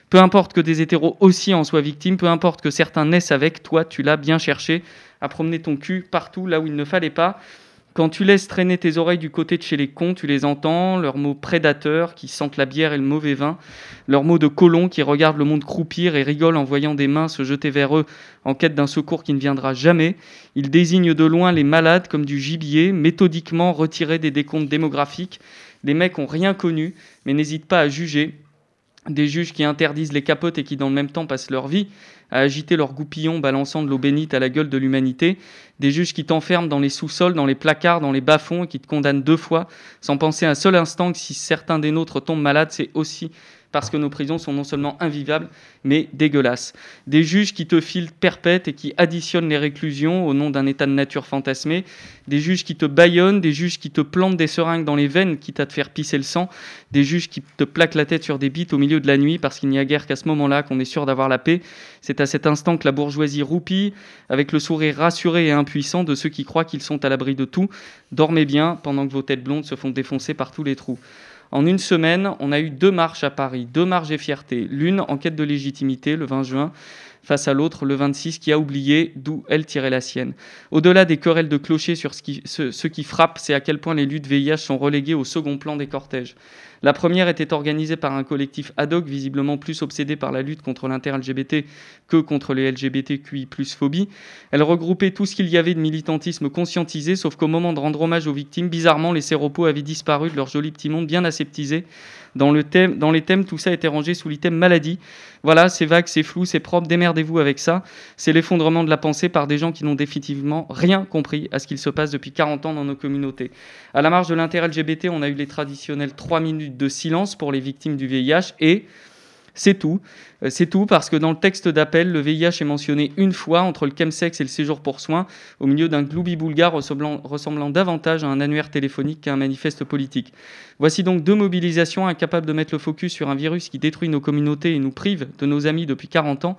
Peu importe que des hétéros aussi en soient victimes, peu importe que certains naissent avec, toi tu l'as bien cherché à promener ton cul partout là où il ne fallait pas. Quand tu laisses traîner tes oreilles du côté de chez les cons, tu les entends, leurs mots prédateurs qui sentent la bière et le mauvais vin, leurs mots de colons qui regardent le monde croupir et rigolent en voyant des mains se jeter vers eux en quête d'un secours qui ne viendra jamais. Ils désignent de loin les malades comme du gibier, méthodiquement retirés des décomptes démographiques. Les mecs ont rien connu, mais n'hésitent pas à juger, des juges qui interdisent les capotes et qui dans le même temps passent leur vie à agiter leurs goupillons balançant de l'eau bénite à la gueule de l'humanité, des juges qui t'enferment dans les sous-sols, dans les placards, dans les bas-fonds et qui te condamnent deux fois, sans penser un seul instant que si certains des nôtres tombent malades, c'est aussi parce que nos prisons sont non seulement invivables, mais dégueulasses. Des juges qui te filent perpète et qui additionnent les réclusions au nom d'un état de nature fantasmé. Des juges qui te baillonnent, des juges qui te plantent des seringues dans les veines, quitte à te faire pisser le sang. Des juges qui te plaquent la tête sur des bites au milieu de la nuit parce qu'il n'y a guère qu'à ce moment-là qu'on est sûr d'avoir la paix. C'est à cet instant que la bourgeoisie roupille, avec le sourire rassuré et impuissant de ceux qui croient qu'ils sont à l'abri de tout. Dormez bien pendant que vos têtes blondes se font défoncer par tous les trous. En une semaine, on a eu deux marches à Paris, deux marches et fierté. L'une en quête de légitimité, le 20 juin, face à l'autre, le 26, qui a oublié d'où elle tirait la sienne. Au-delà des querelles de clochers sur ce qui, ce, ce qui frappe, c'est à quel point les luttes VIH sont reléguées au second plan des cortèges. La première était organisée par un collectif ad hoc, visiblement plus obsédé par la lutte contre l'inter-LGBT que contre les LGBTQI phobie. Elle regroupait tout ce qu'il y avait de militantisme conscientisé, sauf qu'au moment de rendre hommage aux victimes, bizarrement, les séropos avaient disparu de leur joli petit monde bien aseptisé. Dans, les thèmes, tout ça était rangé sous l'item maladie. Voilà, c'est vague, c'est flou, c'est propre, démerdez-vous avec ça. C'est l'effondrement de la pensée par des gens qui n'ont définitivement rien compris à ce qu'il se passe depuis 40 ans dans nos communautés. À la marge de l'inter-LGBT, on a eu les traditionnels 3 minutes de silence pour les victimes du VIH et c'est tout. Euh, C'est tout parce que dans le texte d'appel, le VIH est mentionné une fois entre le chemsex et le séjour pour soins, au milieu d'un gloubi-boulga ressemblant, ressemblant davantage à un annuaire téléphonique qu'à un manifeste politique. Voici donc deux mobilisations incapables de mettre le focus sur un virus qui détruit nos communautés et nous prive de nos amis depuis 40 ans.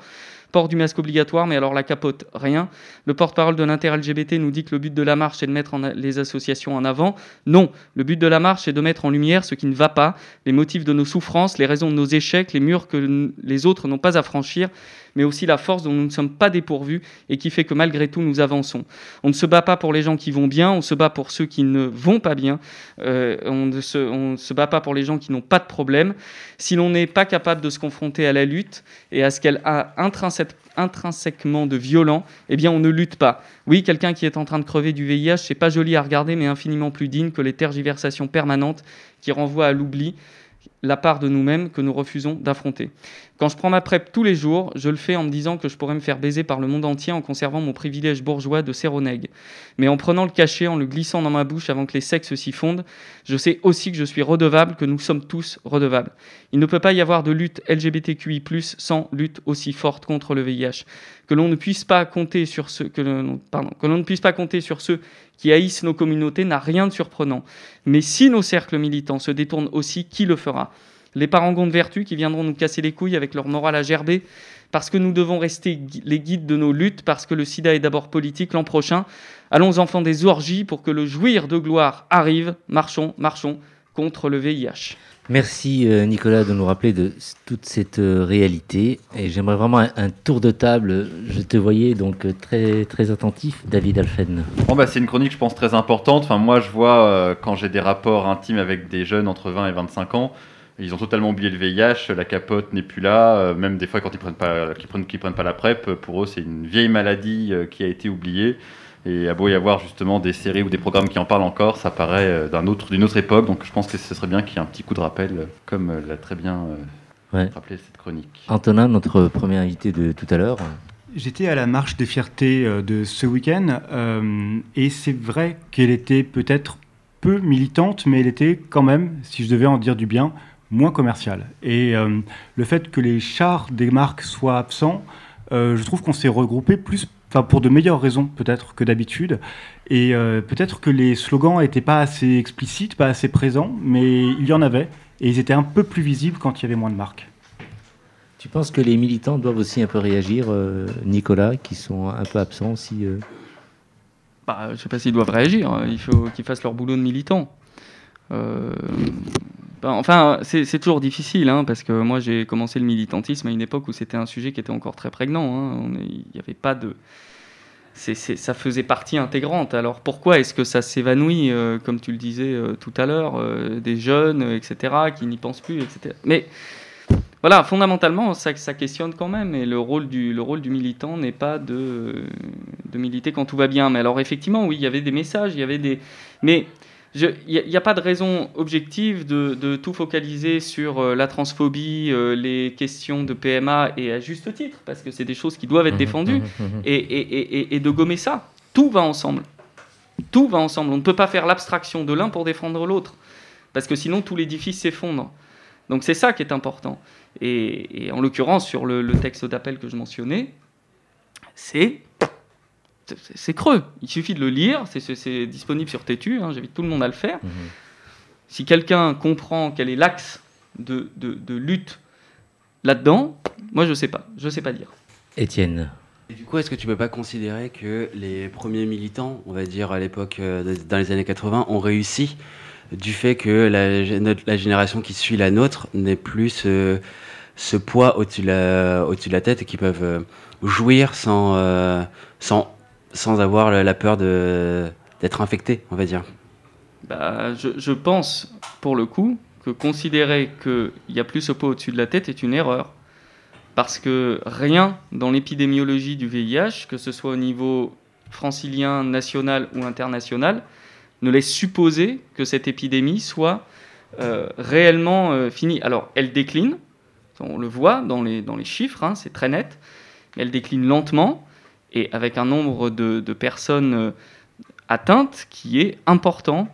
Port du masque obligatoire, mais alors la capote, rien. Le porte-parole de l'inter-LGBT nous dit que le but de la marche est de mettre les associations en avant. Non, le but de la marche est de mettre en lumière ce qui ne va pas, les motifs de nos souffrances, les raisons de nos échecs, les murs que les autres n'ont pas à franchir, mais aussi la force dont nous ne sommes pas dépourvus et qui fait que malgré tout nous avançons. On ne se bat pas pour les gens qui vont bien, on se bat pour ceux qui ne vont pas bien, Euh, on ne se, bat pas pour les gens qui n'ont pas de problème. Si l'on n'est pas capable de se confronter à la lutte et à ce qu'elle a intrinsèque- intrinsèquement de violent, eh bien on ne lutte pas. Oui, quelqu'un qui est en train de crever du VIH, c'est pas joli à regarder, mais infiniment plus digne que les tergiversations permanentes qui renvoient à l'oubli la part de nous-mêmes que nous refusons d'affronter. Quand je prends ma PrEP tous les jours, je le fais en me disant que je pourrais me faire baiser par le monde entier en conservant mon privilège bourgeois de séronègue. Mais en prenant le cachet, en le glissant dans ma bouche avant que les sexes s'y fondent, je sais aussi que je suis redevable, que nous sommes tous redevables. Il ne peut pas y avoir de lutte LGBTQI+, sans lutte aussi forte contre le VIH. Que l'on ne puisse pas compter sur ceux, que l'on- ne puisse pas compter sur ceux qui haïssent nos communautés n'a rien de surprenant. Mais si nos cercles militants se détournent aussi, qui le fera? Les parangons de vertu qui viendront nous casser les couilles avec leur morale à gerber parce que nous devons rester les guides de nos luttes, parce que le sida est d'abord politique l'an prochain. Allons enfants des orgies pour que le jouir de gloire arrive. Marchons, marchons contre le VIH. Merci euh, Nicolas de nous rappeler de toute cette euh, réalité. Et j'aimerais vraiment un, tour de table. Je te voyais donc euh, très, très attentif, David Alphen. Bon, bah, c'est une chronique, je pense, très importante. Enfin, moi, je vois quand j'ai des rapports intimes avec des jeunes entre 20 et 25 ans, ils ont totalement oublié le VIH, la capote n'est plus là. même des fois, quand ils prennent pas, prennent, pas la PrEP, pour eux, c'est une vieille maladie qui a été oubliée. Et à beau y avoir justement des séries ou des programmes qui en parlent encore, ça paraît euh, d'un autre, d'une autre époque. Donc, je pense que ce serait bien qu'il y ait un petit coup de rappel, euh, comme euh, l'a très bien euh, Ouais. rappelé cette chronique. Antonin, notre premier invité de tout à l'heure. J'étais à la marche des fiertés de ce week-end euh, et c'est vrai qu'elle était peut-être peu militante, mais elle était quand même, si je devais en dire du bien, moins commerciale. Et euh, le fait que les chars des marques soient absents, euh, je trouve qu'on s'est regroupé plus, enfin pour de meilleures raisons peut-être que d'habitude. Et euh, peut-être que les slogans n'étaient pas assez explicites, pas assez présents, mais il y en avait et ils étaient un peu plus visibles quand il y avait moins de marques. Tu penses que les militants doivent aussi un peu réagir, euh, Nicolas, qui sont un peu absents aussi euh Bah, je ne sais pas s'ils doivent réagir. hein. Il faut qu'ils fassent leur boulot de militants. Ben, enfin, c'est toujours difficile, hein, parce que moi j'ai commencé le militantisme à une époque où c'était un sujet qui était encore très prégnant. hein. Il n'y avait pas de. ça faisait partie intégrante. Alors pourquoi est-ce que ça s'évanouit, euh, comme tu le disais euh, tout à l'heure, euh, des jeunes, etc., qui n'y pensent plus, etc. Mais voilà, fondamentalement, ça, ça questionne quand même. Et le rôle du, le rôle du militant n'est pas de, de militer quand tout va bien. Mais alors, effectivement, oui, il y avait des messages, il y avait des. Mais il n'y a, pas de raison objective de, de tout focaliser sur euh, la transphobie, euh, les questions de PMA, et à juste titre, parce que c'est des choses qui doivent être Mhm, défendues, mhm, mhm. et, et- et- et de gommer ça. Tout va ensemble. Tout va ensemble. On ne peut pas faire l'abstraction de l'un pour défendre l'autre, parce que sinon tout l'édifice s'effondre. Donc c'est ça qui est important. Et, et en l'occurrence, sur le, le texte d'appel que je mentionnais, c'est c'est- creux. Il suffit de le lire, c'est- disponible sur Tétu, hein, j'invite tout le monde à le faire. Si quelqu'un comprend quel est l'axe de, de- de lutte là-dedans, moi je sais pas, je sais pas dire. Étienne. Et du coup, est-ce que tu peux pas considérer que les premiers militants, on va dire à l'époque, euh, dans les années 80, ont réussi du fait que la, notre- la génération qui suit la nôtre n'ait plus ce, ce poids au-dessus de, la- au-dessus de la tête et qui peuvent euh, jouir sans, euh, sans, sans avoir la peur de, d'être infectés, on va dire Bah, je, pense, pour le coup, que considérer qu'il n'y a plus ce pot au-dessus de la tête est une erreur. Parce que rien dans l'épidémiologie du VIH, que ce soit au niveau francilien, national ou international, ne laisse supposer que cette épidémie soit euh, réellement euh, finie. Alors, elle décline, on le voit dans les, chiffres, hein, c'est très net, elle décline lentement et avec un nombre de, personnes euh, atteintes qui est important.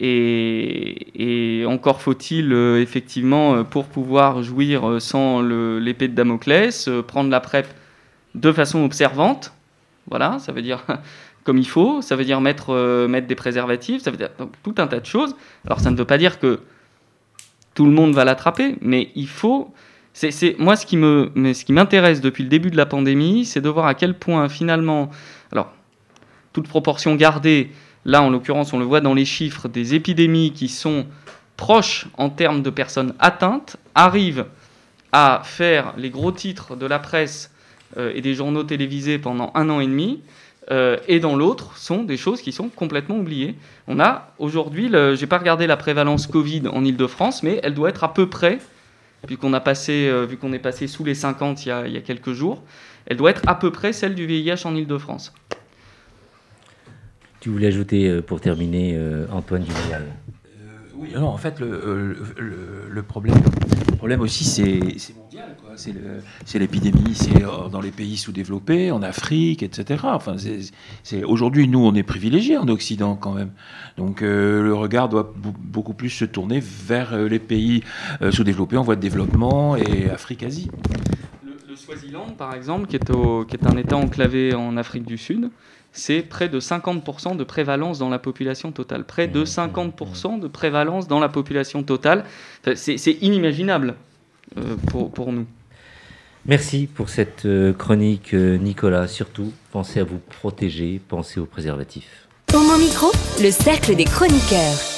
Et, encore faut-il euh, effectivement, euh, pour pouvoir jouir sans l'épée de Damoclès, prendre la PrEP de façon observante. Voilà, ça veut dire comme il faut, ça veut dire mettre, mettre des préservatifs, ça veut dire tout un tas de choses. Alors ça ne veut pas dire que tout le monde va l'attraper, mais il faut, C'est, moi, ce qui, me, mais ce qui m'intéresse depuis le début de la pandémie, c'est de voir à quel point, finalement, alors, toute proportion gardée, là, en l'occurrence, on le voit dans les chiffres, des épidémies qui sont proches en termes de personnes atteintes, arrivent à faire les gros titres de la presse euh, et des journaux télévisés pendant un an et demi, euh, et dans l'autre sont des choses qui sont complètement oubliées. On a aujourd'hui, le- j'ai pas regardé la prévalence Covid en Ile-de-France, mais elle doit être à peu près, euh, vu qu'on est passé sous les 50 il y, a, quelques jours, elle doit être à peu près celle du VIH en Ile-de-France. Tu voulais ajouter euh, pour terminer, euh, Antoine Duméal Oui, non, en fait, le, euh, problème, problème aussi, c'est mondial. C'est l'épidémie, c'est euh, dans les pays sous-développés, en Afrique, etc. Enfin, Aujourd'hui, nous, on est privilégiés en Occident quand même. Donc, euh, le regard doit beaucoup plus se tourner vers les pays sous-développés en voie de développement et Afrique-Asie. Le, Swaziland, par exemple, qui est un État enclavé en Afrique du Sud, c'est près de 50% de prévalence dans la population totale. Près de 50% de prévalence dans la population totale. Enfin, c'est inimaginable euh, pour, pour nous. Merci pour cette euh, chronique, euh, Nicolas. Surtout, pensez à vous protéger, pensez aux préservatifs. Homo Micro, le cercle des chroniqueurs.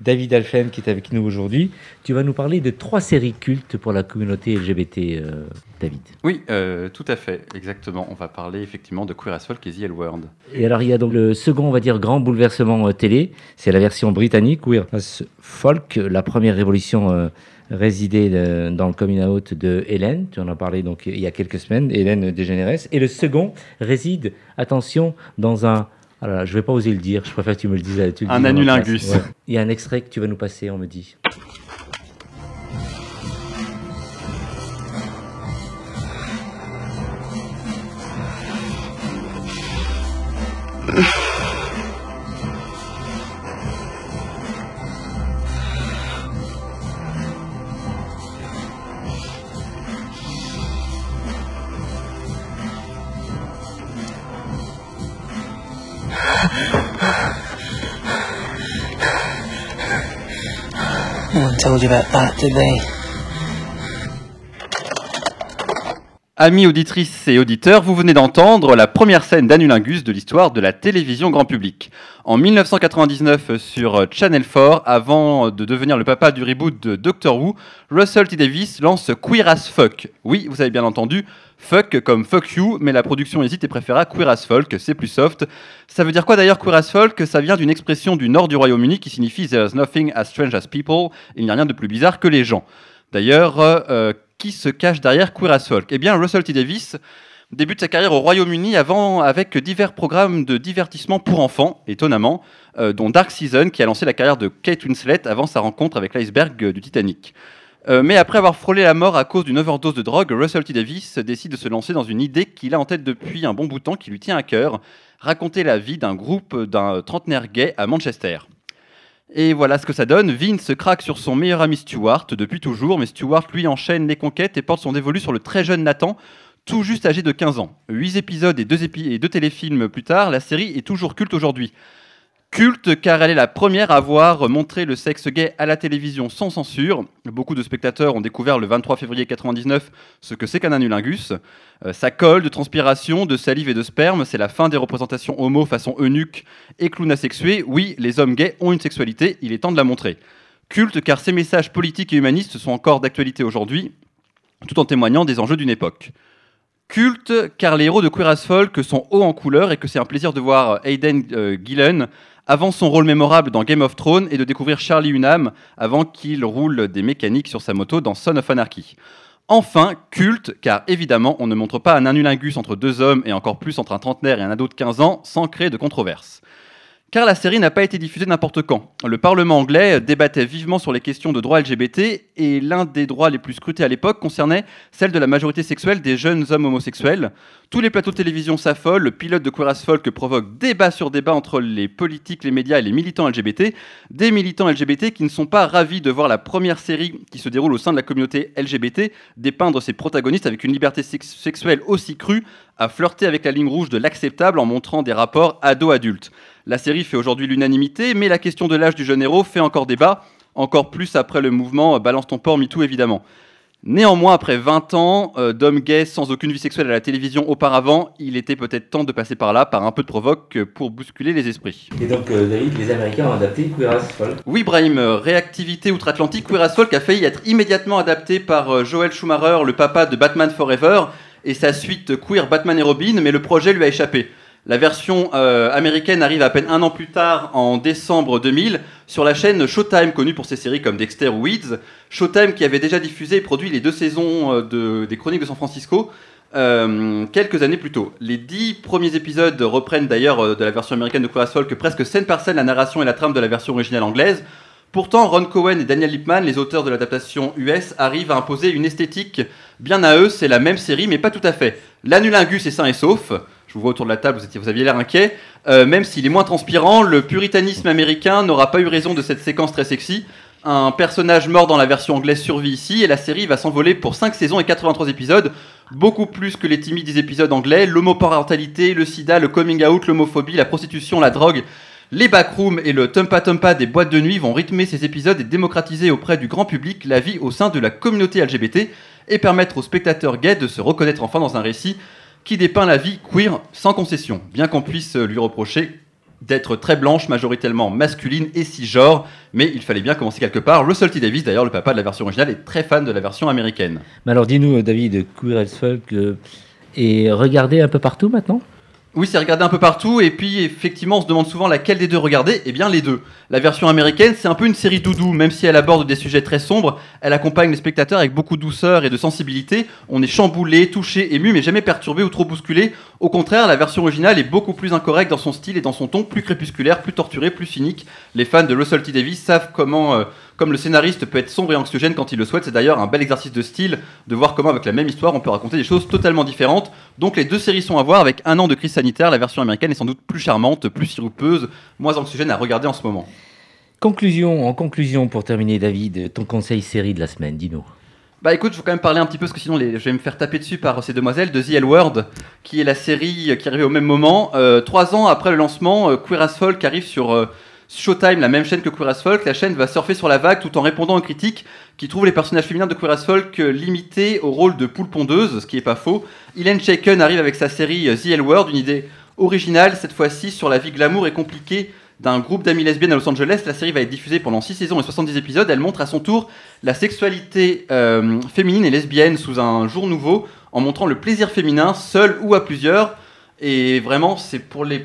David Alphen qui est avec nous aujourd'hui, tu vas nous parler de trois séries cultes pour la communauté LGBT, euh, David. Oui, euh, tout à fait, exactement. On va parler effectivement de Queer as Folk et The L Word. Et alors il y a donc le second, on va dire, grand bouleversement euh, télé, c'est la version britannique, Queer as Folk, la première révolution résidait dans le coming out de Hélène, tu en as parlé donc il y a quelques semaines, Hélène Dégénéresse, et le second réside, attention, dans un... Alors là, je vais pas oser le dire, je préfère que tu me le dises. tu le Un place. Ouais. Il y a un extrait que tu vas nous passer, on me dit. Amis auditrices et auditeurs, vous venez d'entendre la première scène d'Anulingus de l'histoire de la télévision grand public. En 1999 sur Channel 4, avant de devenir le papa du reboot de Doctor Who, Russell T. Davis lance Queer as Fuck. Oui, vous avez bien entendu, fuck comme fuck you, mais la production hésite et préféra Queer as Folk, c'est plus soft. Ça veut dire quoi d'ailleurs Queer as Folk? Ça vient d'une expression du nord du Royaume-Uni qui signifie There's nothing as strange as people, il n'y a rien de plus bizarre que les gens. D'ailleurs, euh, euh, qui se cache derrière Queer as Folk? Eh bien, Russell T. Davis débute sa carrière au Royaume-Uni avec divers programmes de divertissement pour enfants, étonnamment, euh, dont Dark Season qui a lancé la carrière de Kate Winslet avant sa rencontre avec l'iceberg du Titanic. Euh, mais après avoir frôlé la mort à cause d'une overdose de drogue, Russell T. Davis décide de se lancer dans une idée qu'il a en tête depuis un bon bout de temps, qui lui tient à cœur, raconter la vie d'un groupe d'un trentenaire gay à Manchester. Et voilà ce que ça donne. Vince craque sur son meilleur ami Stuart depuis toujours, mais Stuart lui enchaîne les conquêtes et porte son dévolu sur le très jeune Nathan, tout juste âgé de 15 ans. Huit épisodes et deux, épi- et deux téléfilms plus tard, la série est toujours culte aujourd'hui. Culte car elle est la première à avoir montré le sexe gay à la télévision sans censure. Beaucoup de spectateurs ont découvert le 23 février 99 ce que c'est qu'un anulingus. Euh, ça colle de transpiration, de salive et de sperme. C'est la fin des représentations homo façon eunuque et clown asexué. Oui, les hommes gays ont une sexualité, il est temps de la montrer. Culte car ces messages politiques et humanistes sont encore d'actualité aujourd'hui, tout en témoignant des enjeux d'une époque. Culte car les héros de Queer as Folk sont hauts en couleur et que c'est un plaisir de voir Hayden euh, Gillen avant son rôle mémorable dans Game of Thrones et de découvrir Charlie Hunnam avant qu'il roule des mécaniques sur sa moto dans Son of Anarchy. Enfin, culte, car évidemment, on ne montre pas un anulingus entre deux hommes et encore plus entre un trentenaire et un ado de 15 ans sans créer de controverse. Car la série n'a pas été diffusée n'importe quand. Le Parlement anglais débattait vivement sur les questions de droits LGBT et l'un des droits les plus scrutés à l'époque concernait celle de la majorité sexuelle des jeunes hommes homosexuels. Tous les plateaux de télévision s'affolent, le pilote de Queer as Folk provoque débat sur débat entre les politiques, les médias et les militants LGBT. Des militants LGBT qui ne sont pas ravis de voir la première série qui se déroule au sein de la communauté LGBT dépeindre ses protagonistes avec une liberté sex- sexuelle aussi crue à flirter avec la ligne rouge de l'acceptable en montrant des rapports ado-adultes. La série fait aujourd'hui l'unanimité, mais la question de l'âge du jeune héros fait encore débat, encore plus après le mouvement Balance ton port MeToo évidemment. Néanmoins, après 20 ans euh, d'homme gay sans aucune vie sexuelle à la télévision auparavant, il était peut-être temps de passer par là, par un peu de provoque, euh, pour bousculer les esprits. Et donc, euh, David, les Américains ont adapté Queer as Folk. Oui, Brahim, euh, réactivité outre-Atlantique, Queer as Folk a failli être immédiatement adapté par euh, Joel Schumacher, le papa de Batman Forever, et sa suite Queer Batman et Robin, mais le projet lui a échappé. La version euh, américaine arrive à peine un an plus tard, en décembre 2000, sur la chaîne Showtime, connue pour ses séries comme Dexter ou Weeds. Showtime qui avait déjà diffusé et produit les deux saisons euh, de- des Chroniques de San Francisco euh, quelques années plus tôt. Les dix premiers épisodes reprennent d'ailleurs euh, de la version américaine de Queer as Folk presque scène par scène la narration et la trame de la version originale anglaise. Pourtant, Ron Cohen et Daniel Lipman, les auteurs de l'adaptation US, arrivent à imposer une esthétique bien à eux. C'est la même série, mais pas tout à fait. L'anulingus est sain et sauf. Je vous vois autour de la table, vous, aviez l'air inquiet. Euh, même s'il est moins transpirant, le puritanisme américain n'aura pas eu raison de cette séquence très sexy. Un personnage mort dans la version anglaise survit ici, et la série va s'envoler pour 5 saisons et 83 épisodes, beaucoup plus que les timides épisodes anglais. L'homoparentalité, le sida, le coming out, l'homophobie, la prostitution, la drogue, les backrooms et le tumpa tumpa des boîtes de nuit vont rythmer ces épisodes et démocratiser auprès du grand public la vie au sein de la communauté LGBT et permettre aux spectateurs gays de se reconnaître enfin dans un récit qui dépeint la vie queer sans concession, bien qu'on puisse lui reprocher d'être très blanche, majoritairement masculine et cisgenre, mais il fallait bien commencer quelque part. Russell T. Davis, d'ailleurs le papa de la version originale, est très fan de la version américaine. Mais alors, dis-nous, euh, David, Queer as Folk euh, est regardé un peu partout maintenant? Oui, c'est regardé un peu partout, et puis effectivement, on se demande souvent laquelle des deux regarder. Eh bien, les deux. La version américaine, c'est un peu une série doudou, même si elle aborde des sujets très sombres, elle accompagne les spectateurs avec beaucoup de douceur et de sensibilité. On est chamboulé, touché, ému, mais jamais perturbé ou trop bousculé. Au contraire, la version originale est beaucoup plus incorrecte dans son style et dans son ton, plus crépusculaire, plus torturé, plus cynique. Les fans de Russell T. Davis savent comment, euh, comme le scénariste peut être sombre et anxiogène quand il le souhaite. C'est d'ailleurs un bel exercice de style de voir comment, avec la même histoire, on peut raconter des choses totalement différentes. Donc les deux séries sont à voir avec un an de crise sanitaire. La version américaine est sans doute plus charmante, plus sirupeuse, moins anxiogène à regarder en ce moment. Conclusion, en conclusion, pour terminer, David, ton conseil série de la semaine, dis-nous. Bah écoute, je vais quand même parler un petit peu parce que sinon les- je vais me faire taper dessus par ces demoiselles de The L Word, qui est la série qui arrive au même moment. Euh, trois ans après le lancement, euh, Queer as Folk arrive sur euh, Showtime, la même chaîne que Queer as Folk. La chaîne va surfer sur la vague tout en répondant aux critiques qui trouvent les personnages féminins de Queer as Folk euh, limités au rôle de poule pondeuse, ce qui est pas faux. Elaine Shaken arrive avec sa série euh, The L Word, une idée originale, cette fois-ci sur la vie glamour et compliquée d'un groupe d'amies lesbiennes à Los Angeles. La série va être diffusée pendant 6 saisons et 70 épisodes. Elle montre à son tour la sexualité euh, féminine et lesbienne sous un jour nouveau, en montrant le plaisir féminin, seul ou à plusieurs. Et vraiment, c'est pour les,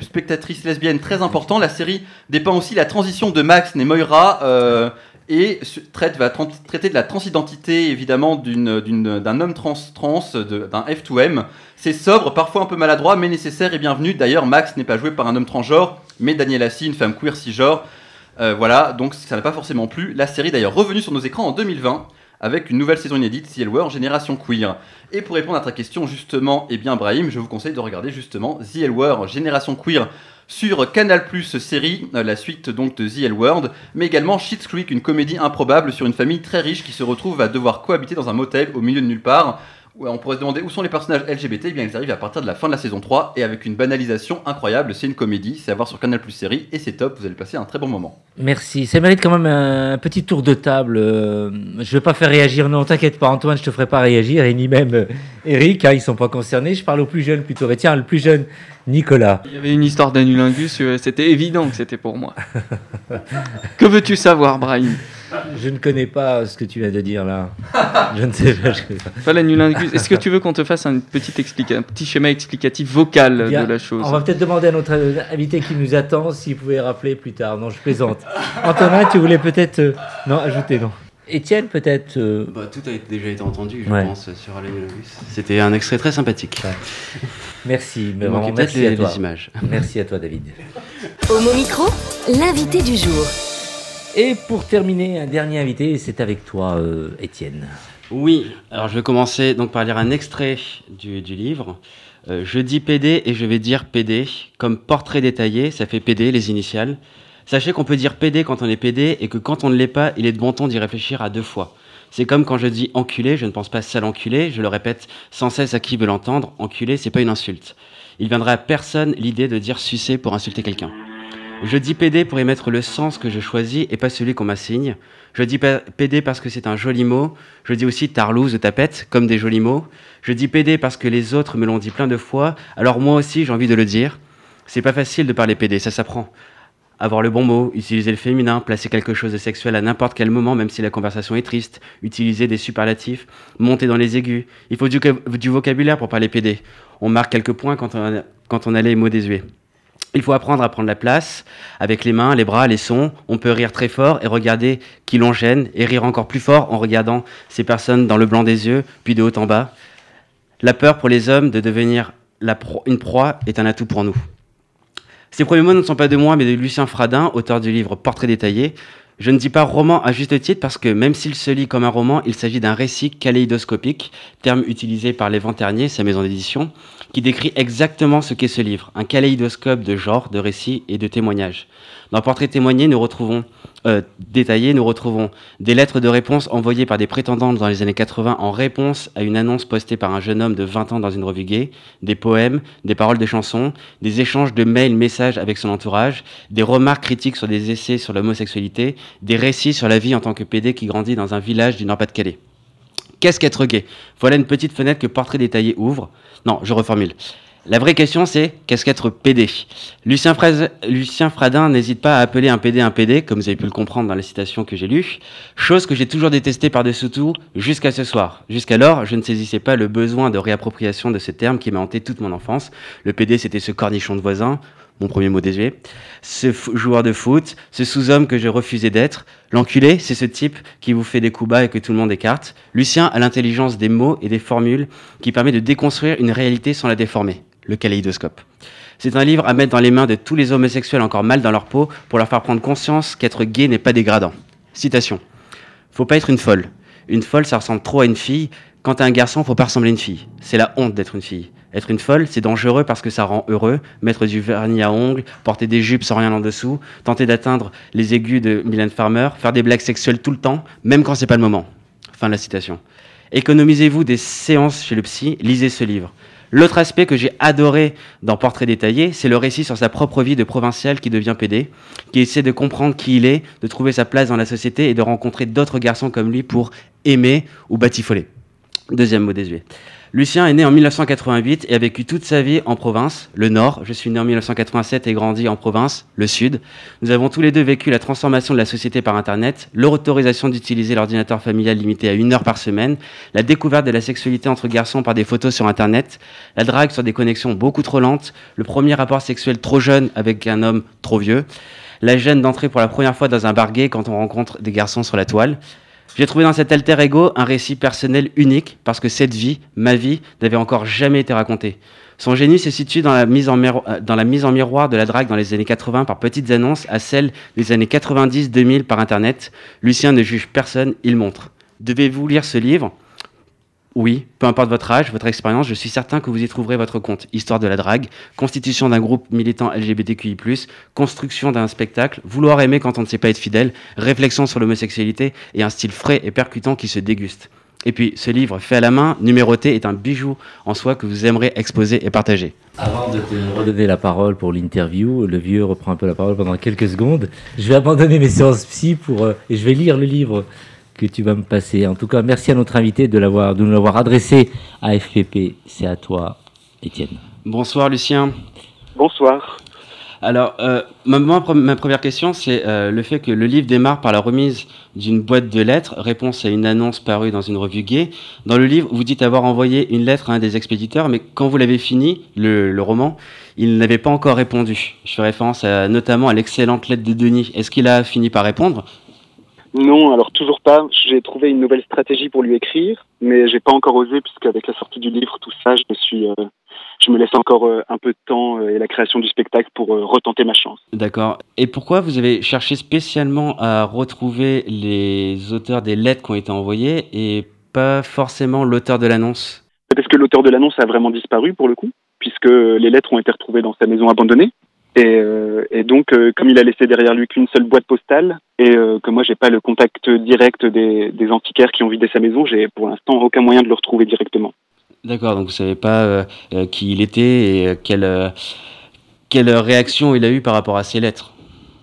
spectatrices lesbiennes très important. La série dépeint aussi la transition de Max et Moira euh, et traite, va traiter de la transidentité, évidemment, d'un homme trans, trans de- d'un F2M. C'est sobre, parfois un peu maladroit, mais nécessaire et bienvenu. D'ailleurs, Max n'est pas joué par un homme transgenre, mais Daniel Assi, une femme queer cisgenre. Euh, voilà, donc ça n'a pas forcément plu. La série d'ailleurs revenue sur nos écrans en 2020 avec une nouvelle saison inédite, CL War Génération Queer. Et pour répondre à ta question justement, eh bien Brahim, je vous conseille de regarder justement The War Génération Queer sur Canal Plus série, euh, la suite donc de The L World, mais également Schitt's Creek, une comédie improbable sur une famille très riche qui se retrouve à devoir cohabiter dans un motel au milieu de nulle part. On pourrait se demander où sont les personnages LGBT, eh bien ils arrivent à partir de la fin de la saison 3 et avec une banalisation incroyable, c'est une comédie, c'est à voir sur Canal Plus série et c'est top, vous allez passer un très bon moment. Merci. Ça mérite quand même un petit tour de table. Euh, Je vais pas faire réagir. Non, t'inquiète pas, Antoine, je te ferai pas réagir. Et ni même euh, Eric, hein, ils sont pas concernés. Je parle au plus jeune plutôt. Et tiens, le plus jeune, Nicolas. Il y avait une histoire d'anulingus, euh, c'était évident que c'était pour moi. que veux-tu savoir, Brahim? Je ne connais pas ce que tu viens de dire là. Je ne sais pas. Pas l'anulingus. Est-ce que tu veux qu'on te fasse un petit, un petit schéma explicatif vocal Bien, de la chose? On va peut-être demander à notre invité qui nous attend s'il pouvait rappeler plus tard. Non, je plaisante. Antonin, tu voulais peut-être. euh, Non, ajouter, non. Étienne, peut-être. euh, Bah, tout a été- déjà été entendu, je Ouais. pense, sur Alain C'était un extrait très sympathique. Merci, mais vraiment, merci les- à toi. les images. Merci à toi, David. Homo Micro, l'invité du jour. Et pour terminer, un dernier invité, c'est avec toi, euh, Étienne. Oui, alors je vais commencer donc par lire un extrait du, du livre. Euh, je dis PD et je vais dire PD, comme portrait détaillé, ça fait PD, les initiales. Sachez qu'on peut dire PD quand on est PD et que quand on ne l'est pas, il est de bon ton d'y réfléchir à deux fois. C'est comme quand je dis enculé, je ne pense pas sale enculé, je le répète sans cesse à qui veut l'entendre, enculé c'est pas une insulte. Il viendra à personne l'idée de dire sucer pour insulter quelqu'un. Je dis PD pour y mettre le sens que je choisis et pas celui qu'on m'assigne. Je dis PD parce que c'est un joli mot. Je dis aussi tarlouse ou tapette, comme des jolis mots. Je dis PD parce que les autres me l'ont dit plein de fois, alors moi aussi j'ai envie de le dire. C'est pas facile de parler PD, ça s'apprend. Avoir le bon mot, utiliser le féminin, placer quelque chose de sexuel à n'importe quel moment, même si la conversation est triste, utiliser des superlatifs, monter dans les aigus. Il faut du, vocabulaire pour parler PD. On marque quelques points quand on, quand on a les mots désuets. Il faut apprendre à prendre la place avec les mains, les bras, les sons. On peut rire très fort et regarder qui l'on gêne, et rire encore plus fort en regardant ces personnes dans le blanc des yeux, puis de haut en bas. La peur pour les hommes de devenir une proie est un atout pour nous. Ces premiers mots ne sont pas de moi, mais de Lucien Fradin, auteur du livre Portrait détaillé. Je ne dis pas roman à juste titre parce que même s'il se lit comme un roman, il s'agit d'un récit kaléidoscopique, terme utilisé par Lévent Ternier, sa maison d'édition, qui décrit exactement ce qu'est ce livre, un kaléidoscope de genres, de récits et de témoignages. Dans Portrait témoigné, nous retrouvons euh, détaillé, nous retrouvons des lettres de réponse envoyées par des prétendantes dans les années 80 en réponse à une annonce postée par un jeune homme de 20 ans dans une revue gay, des poèmes, des paroles de chansons, des échanges de mails, messages avec son entourage, des remarques critiques sur des essais sur l'homosexualité, des récits sur la vie en tant que PD qui grandit dans un village du Nord-Pas-de-Calais. Qu'est-ce qu'être gay? Voilà une petite fenêtre que Portrait détaillé ouvre. Non, je reformule. La vraie question, c'est qu'est-ce qu'être PD Lucien, Fradin n'hésite pas à appeler un PD un PD, comme vous avez pu le comprendre dans la citation que j'ai lue, chose que j'ai toujours détestée par-dessus tout jusqu'à ce soir. Jusqu'alors, je ne saisissais pas le besoin de réappropriation de ce terme qui m'a hanté toute mon enfance. Le PD, c'était ce cornichon de voisin, mon premier mot désuet, ce joueur de foot, ce sous-homme que je refusais d'être. L'enculé, c'est ce type qui vous fait des coups bas et que tout le monde écarte. Lucien a l'intelligence des mots et des formules qui permet de déconstruire une réalité sans la déformer. Le kaléidoscope. C'est un livre à mettre dans les mains de tous les homosexuels encore mal dans leur peau pour leur faire prendre conscience qu'être gay n'est pas dégradant. Citation. Faut pas être une folle. Une folle, ça ressemble trop à une fille. Quand t'es un garçon, faut pas ressembler à une fille. C'est la honte d'être une fille. Être une folle, c'est dangereux parce que ça rend heureux. Mettre du vernis à ongles, porter des jupes sans rien en dessous, tenter d'atteindre les aigus de Mylène Farmer, faire des blagues sexuelles tout le temps, même quand c'est pas le moment. Fin de la citation. Économisez-vous des séances chez le psy, lisez ce livre. L'autre aspect que j'ai adoré dans Portrait détaillé, c'est le récit sur sa propre vie de provincial qui devient PD, qui essaie de comprendre qui il est, de trouver sa place dans la société et de rencontrer d'autres garçons comme lui pour aimer ou batifoler. Deuxième mot désuet. Lucien est né en 1988 et a vécu toute sa vie en province, le Nord. Je suis né en 1987 et grandi en province, le Sud. Nous avons tous les deux vécu la transformation de la société par Internet, l'autorisation d'utiliser l'ordinateur familial limité à une heure par semaine, la découverte de la sexualité entre garçons par des photos sur Internet, la drague sur des connexions beaucoup trop lentes, le premier rapport sexuel trop jeune avec un homme trop vieux, la gêne d'entrer pour la première fois dans un bar quand on rencontre des garçons sur la toile. J'ai trouvé dans cet alter ego un récit personnel unique parce que cette vie, ma vie, n'avait encore jamais été racontée. Son génie se situe dans la, mise en euh, dans la mise en miroir de la drague dans les années 80 par petites annonces à celle des années 90-2000 par Internet. Lucien ne juge personne, il montre. Devez-vous lire ce livre? Oui, peu importe votre âge, votre expérience, je suis certain que vous y trouverez votre compte. Histoire de la drague, constitution d'un groupe militant LGBTQI+, construction d'un spectacle, vouloir aimer quand on ne sait pas être fidèle, réflexion sur l'homosexualité et un style frais et percutant qui se déguste. Et puis, ce livre fait à la main, numéroté, est un bijou en soi que vous aimerez exposer et partager. Avant de te redonner la parole pour l'interview, le vieux reprend un peu la parole pendant quelques secondes. Je vais abandonner mes séances psy pour, euh, et je vais lire le livre que tu vas me passer. En tout cas, merci à notre invité de l'avoir, de nous l'avoir adressé à FPP. C'est à toi, Étienne. Bonsoir Lucien. Bonsoir. Alors, euh, ma, ma pre- ma première question, c'est euh, le fait que le livre démarre par la remise d'une boîte de lettres, réponse à une annonce parue dans une revue gay. Dans le livre, vous dites avoir envoyé une lettre à un des expéditeurs, mais quand vous l'avez fini, le, le roman, il n'avait pas encore répondu. Je fais référence à- notamment à l'excellente lettre de Denis. Est-ce qu'il a fini par répondre? Non, alors toujours pas. J'ai trouvé une nouvelle stratégie pour lui écrire, mais j'ai pas encore osé puisqu'avec la sortie du livre, tout ça, je me suis, euh, je me laisse encore euh, un peu de temps euh, et la création du spectacle pour retenter ma chance. D'accord. Et pourquoi vous avez cherché spécialement à retrouver les auteurs des lettres qui ont été envoyées et pas forcément l'auteur de l'annonce? Parce que l'auteur de l'annonce a vraiment disparu pour le coup, puisque les lettres ont été retrouvées dans sa maison abandonnée. Et, euh, et donc, euh, comme il a laissé derrière lui qu'une seule boîte postale, et euh, que moi j'ai pas le contact direct des, des antiquaires qui ont vidé sa maison, j'ai pour l'instant aucun moyen de le retrouver directement. D'accord, donc vous savez pas qui il était et quelle, quelle réaction il a eu par rapport à ces lettres.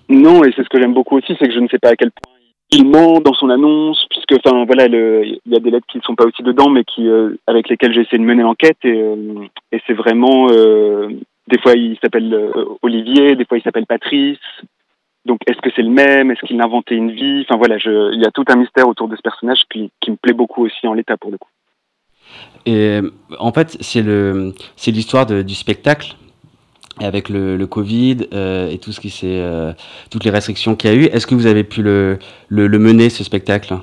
Non, et c'est ce que j'aime beaucoup aussi, c'est que je ne sais pas à quel point il ment dans son annonce, puisque, enfin, voilà, il y a des lettres qui ne sont pas aussi dedans, mais qui, avec lesquelles j'ai essayé de mener l'enquête, et, et c'est vraiment, des fois il s'appelle euh, Olivier, des fois il s'appelle Patrice. Donc, est-ce que c'est le même? Est-ce qu'il a inventé une vie? Enfin voilà, je, il y a tout un mystère autour de ce personnage qui, qui me plaît beaucoup aussi en l'état pour le coup. Et en fait, c'est le, c'est l'histoire du spectacle. Et avec le, le Covid euh, et tout ce qui s'est, euh, toutes les restrictions qu'il y a eu, est-ce que vous avez pu le, le, le mener ce spectacle?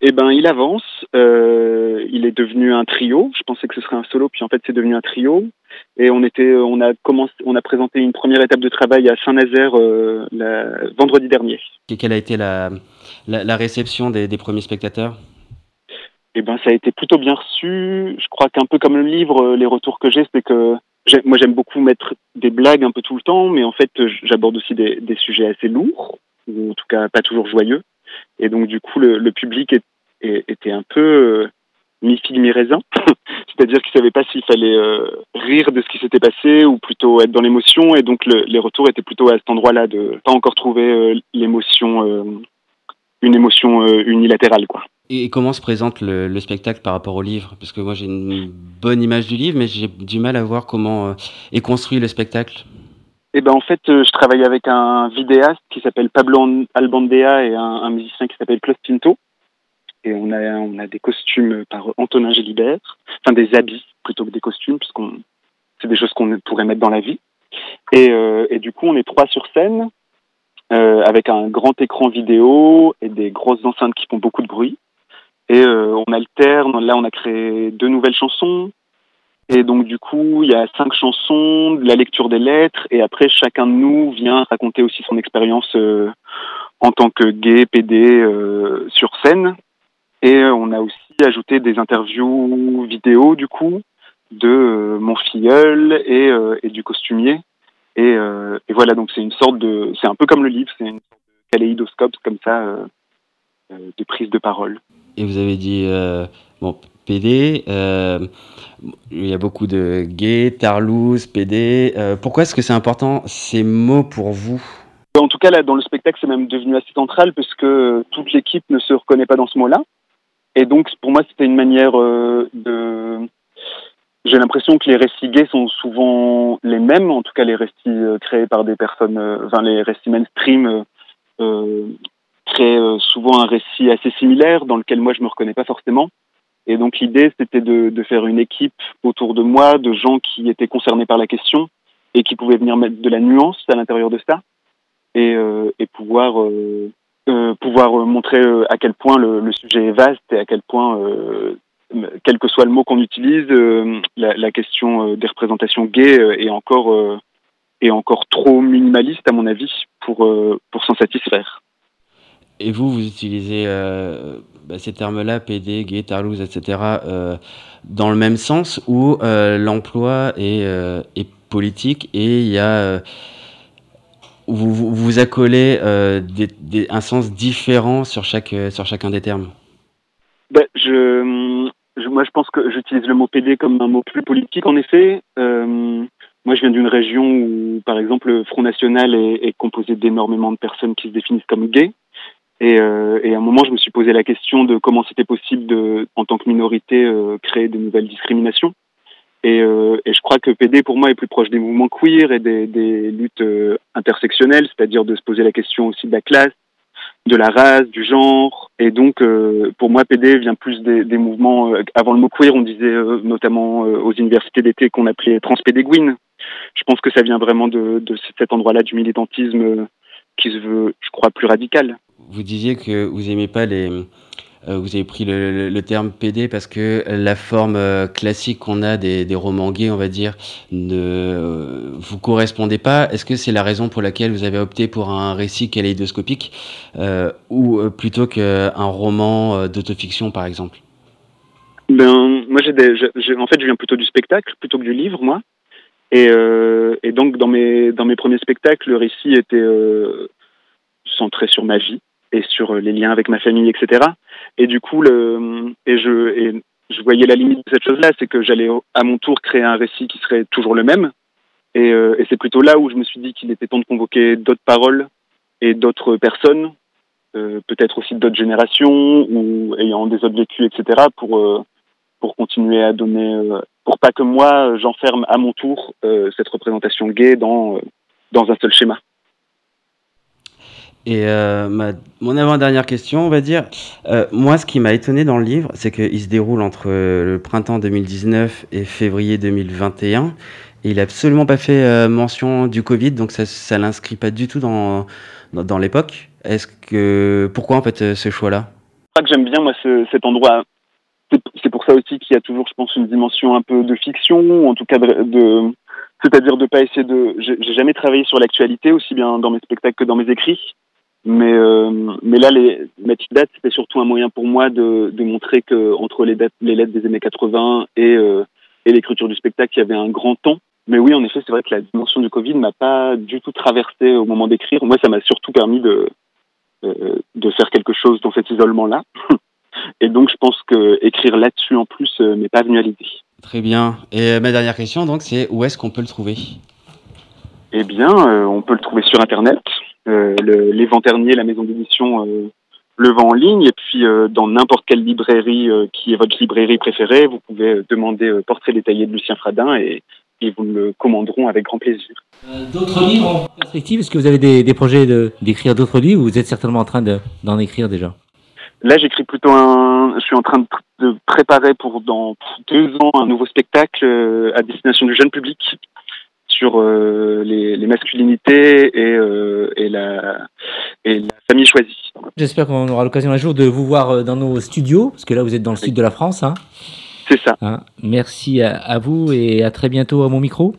Eh ben, il avance. Euh, il est devenu un trio. Je pensais que ce serait un solo, puis en fait, c'est devenu un trio. Et on était, on a commencé, on a présenté une première étape de travail à Saint-Nazaire euh, la- vendredi dernier. Et Quelle a été la, la, la réception des, des premiers spectateurs? Eh ben, ça a été plutôt bien reçu. Je crois qu'un peu comme le livre, euh, les retours que j'ai, c'est que moi, j'aime beaucoup mettre des blagues un peu tout le temps, mais en fait, euh, j'aborde aussi des, des sujets assez lourds, ou en tout cas pas toujours joyeux. Et donc, du coup, le, le public est- est- était un peu euh, mi-figue, mi-raisin. C'est-à-dire qu'il savait pas s'il fallait euh, rire de ce qui s'était passé ou plutôt être dans l'émotion. Et donc, le- les retours étaient plutôt à cet endroit-là, de pas encore trouver euh, l'émotion, euh, une émotion unilatérale, quoi. Et comment se présente le, le spectacle par rapport au livre? Parce que moi j'ai une bonne image du livre, mais j'ai du mal à voir comment est construit le spectacle. Eh ben en fait, je travaille avec un vidéaste qui s'appelle Pablo An- Albandea et un, un musicien qui s'appelle Klaus Pinto. Et on a on a des costumes par Antonin Gélibert, enfin des habits plutôt que des costumes, puisqu'on c'est des choses qu'on pourrait mettre dans la vie. Et, euh, et du coup, on est trois sur scène euh, avec un grand écran vidéo et des grosses enceintes qui font beaucoup de bruit. Et euh, on alterne. Là, on a créé deux nouvelles chansons. Et donc, du coup, il y a cinq chansons, la lecture des lettres, et après, chacun de nous vient raconter aussi son expérience euh, en tant que gay, PD, euh, sur scène. Et euh, on a aussi ajouté des interviews vidéo, du coup, de euh, mon filleul et, euh, et du costumier. Et, euh, et voilà, donc c'est une sorte de... C'est un peu comme le livre, c'est une sorte de kaléidoscope, comme ça, de prise de parole. Et vous avez dit, bon, PD, il y a beaucoup de gays, tarlouse, PD. pourquoi est-ce que c'est important ces mots pour vous? En tout cas, là, dans le spectacle, c'est même devenu assez central parce que toute l'équipe ne se reconnaît pas dans ce mot-là. Et donc, pour moi, c'était une manière euh, de. J'ai l'impression que les récits gays sont souvent les mêmes, en tout cas les récits euh, créés par des personnes, euh, enfin les récits mainstream euh, créent souvent un récit assez similaire dans lequel moi je me reconnais pas forcément. Et donc l'idée c'était de, de faire une équipe autour de moi, de gens qui étaient concernés par la question et qui pouvaient venir mettre de la nuance à l'intérieur de ça et, et pouvoir pouvoir euh, montrer euh, à quel point le, sujet est vaste et à quel point euh, quel que soit le mot qu'on utilise, euh, la, question euh, des représentations gays euh, est encore euh, est encore trop minimaliste à mon avis pour euh, pour s'en satisfaire. Et vous, vous utilisez euh, bah, ces termes-là, PD, gay, tarlouse, etc., euh, dans le même sens où euh, l'emploi est, euh, est politique et il y a. vous, vous, vous accolez euh, un sens différent sur, euh, chacun des termes? Ben, moi, je pense que j'utilise le mot PD comme un mot plus politique, en effet. Euh, moi, je viens d'une région où, par exemple, le Front National est, composé d'énormément de personnes qui se définissent comme gays. Et, et à un moment, je me suis posé la question de comment c'était possible, de, en tant que minorité, créer de nouvelles discriminations. Et, euh, et je crois que PD, pour moi, est plus proche des mouvements queer et des, luttes euh, intersectionnelles, c'est-à-dire de se poser la question aussi de la classe, de la race, du genre. Et donc, euh, pour moi, PD vient plus des, mouvements. avant le mot queer, on disait notamment aux universités d'été qu'on appelait transpédéguine. Je pense que ça vient vraiment de, cet endroit-là du militantisme qui se veut, je crois, plus radical. Vous disiez que vous aimez pas les. Euh, vous avez pris le, terme PD parce que la forme euh, classique qu'on a des, romans gays, on va dire, ne euh, vous correspondait pas. Est-ce que c'est la raison pour laquelle vous avez opté pour un récit kaléidoscopique ou plutôt qu'un roman d'autofiction, par exemple? Ben, moi, j'ai en fait, je viens plutôt du spectacle plutôt que du livre, moi. Et, donc, dans mes, premiers spectacles, le récit était centré sur ma vie et sur euh, les liens avec ma famille, etc. Et du coup, et je, voyais la limite de cette chose-là, c'est que j'allais à mon tour créer un récit qui serait toujours le même. Et, euh, et c'est plutôt là où je me suis dit qu'il était temps de convoquer d'autres paroles et d'autres personnes, euh, peut-être aussi d'autres générations ou ayant des autres vécus, etc., pour, pour continuer à donner, pour pas que moi j'enferme à mon tour cette représentation gay dans, dans un seul schéma. Et euh, ma, mon avant-dernière question, on va dire, euh, moi ce qui m'a étonné dans le livre, c'est qu'il se déroule entre euh, le printemps 2019 et février 2021. Et il n'a absolument pas fait euh, mention du Covid, donc ça ça l'inscrit pas du tout dans, dans, dans l'époque. Est-ce que pourquoi en fait euh, ce choix-là? C'est que j'aime bien, moi, ce- cet endroit. C'est pour ça aussi qu'il y a toujours, je pense, une dimension un peu de fiction, en tout cas de, de- c'est-à-dire de pas essayer de. J'ai jamais travaillé sur l'actualité, aussi bien dans mes spectacles que dans mes écrits. Mais, euh, mais là, les une date, c'était surtout un moyen pour moi de, de montrer que entre les, dates, les lettres des années 80 et, euh, et l'écriture du spectacle, il y avait un grand temps. Mais oui, en effet, c'est vrai que la dimension du Covid m'a pas du tout traversé au moment d'écrire. Moi, ça m'a surtout permis de, euh, de faire quelque chose dans cet isolement-là. Et donc, je pense que écrire là-dessus en plus euh, m'est pas venu à l'idée. Très bien. Et euh, ma dernière question, donc, c'est où est-ce qu'on peut le trouver? Eh bien, euh, on peut le trouver sur Internet. Euh, le- les Vents Terniers, la maison d'édition, euh, le vend en ligne. Et puis, euh, dans n'importe quelle librairie euh, qui est votre librairie préférée, vous pouvez euh, demander euh, Portrait détaillé de Lucien Fradin et ils vous le commanderont avec grand plaisir. D'autres livres en perspective Est-ce que vous avez des, des projets de- d'écrire d'autres livres ou vous êtes certainement en train de- d'en écrire déjà? Là, j'écris plutôt un. Je suis en train de, pr- de préparer pour dans deux ans un nouveau spectacle euh, à destination du jeune public sur euh, les, les masculinités et, euh, et, la, et la famille choisie. J'espère qu'on aura l'occasion un jour de vous voir euh, dans nos studios, parce que là vous êtes dans le sud de la France. Hein. C'est ça. Hein. Merci à, à vous et à très bientôt à mon micro.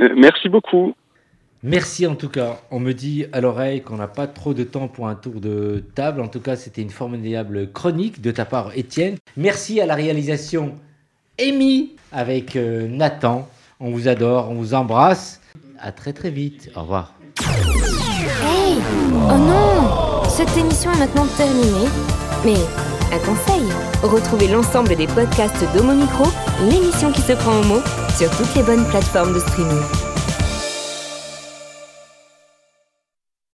Euh, merci beaucoup. Merci en tout cas. On me dit à l'oreille qu'on n'a pas trop de temps pour un tour de table. En tout cas, c'était une formidable chronique de ta part, Étienne. Merci à la réalisation Amy avec euh, Nathan. On vous adore, on vous embrasse. À très très vite. Au revoir. Hey Oh non Cette émission est maintenant terminée. Mais un conseil retrouvez l'ensemble des podcasts d'Homo Micro, l'émission qui se prend au mot, sur toutes les bonnes plateformes de streaming.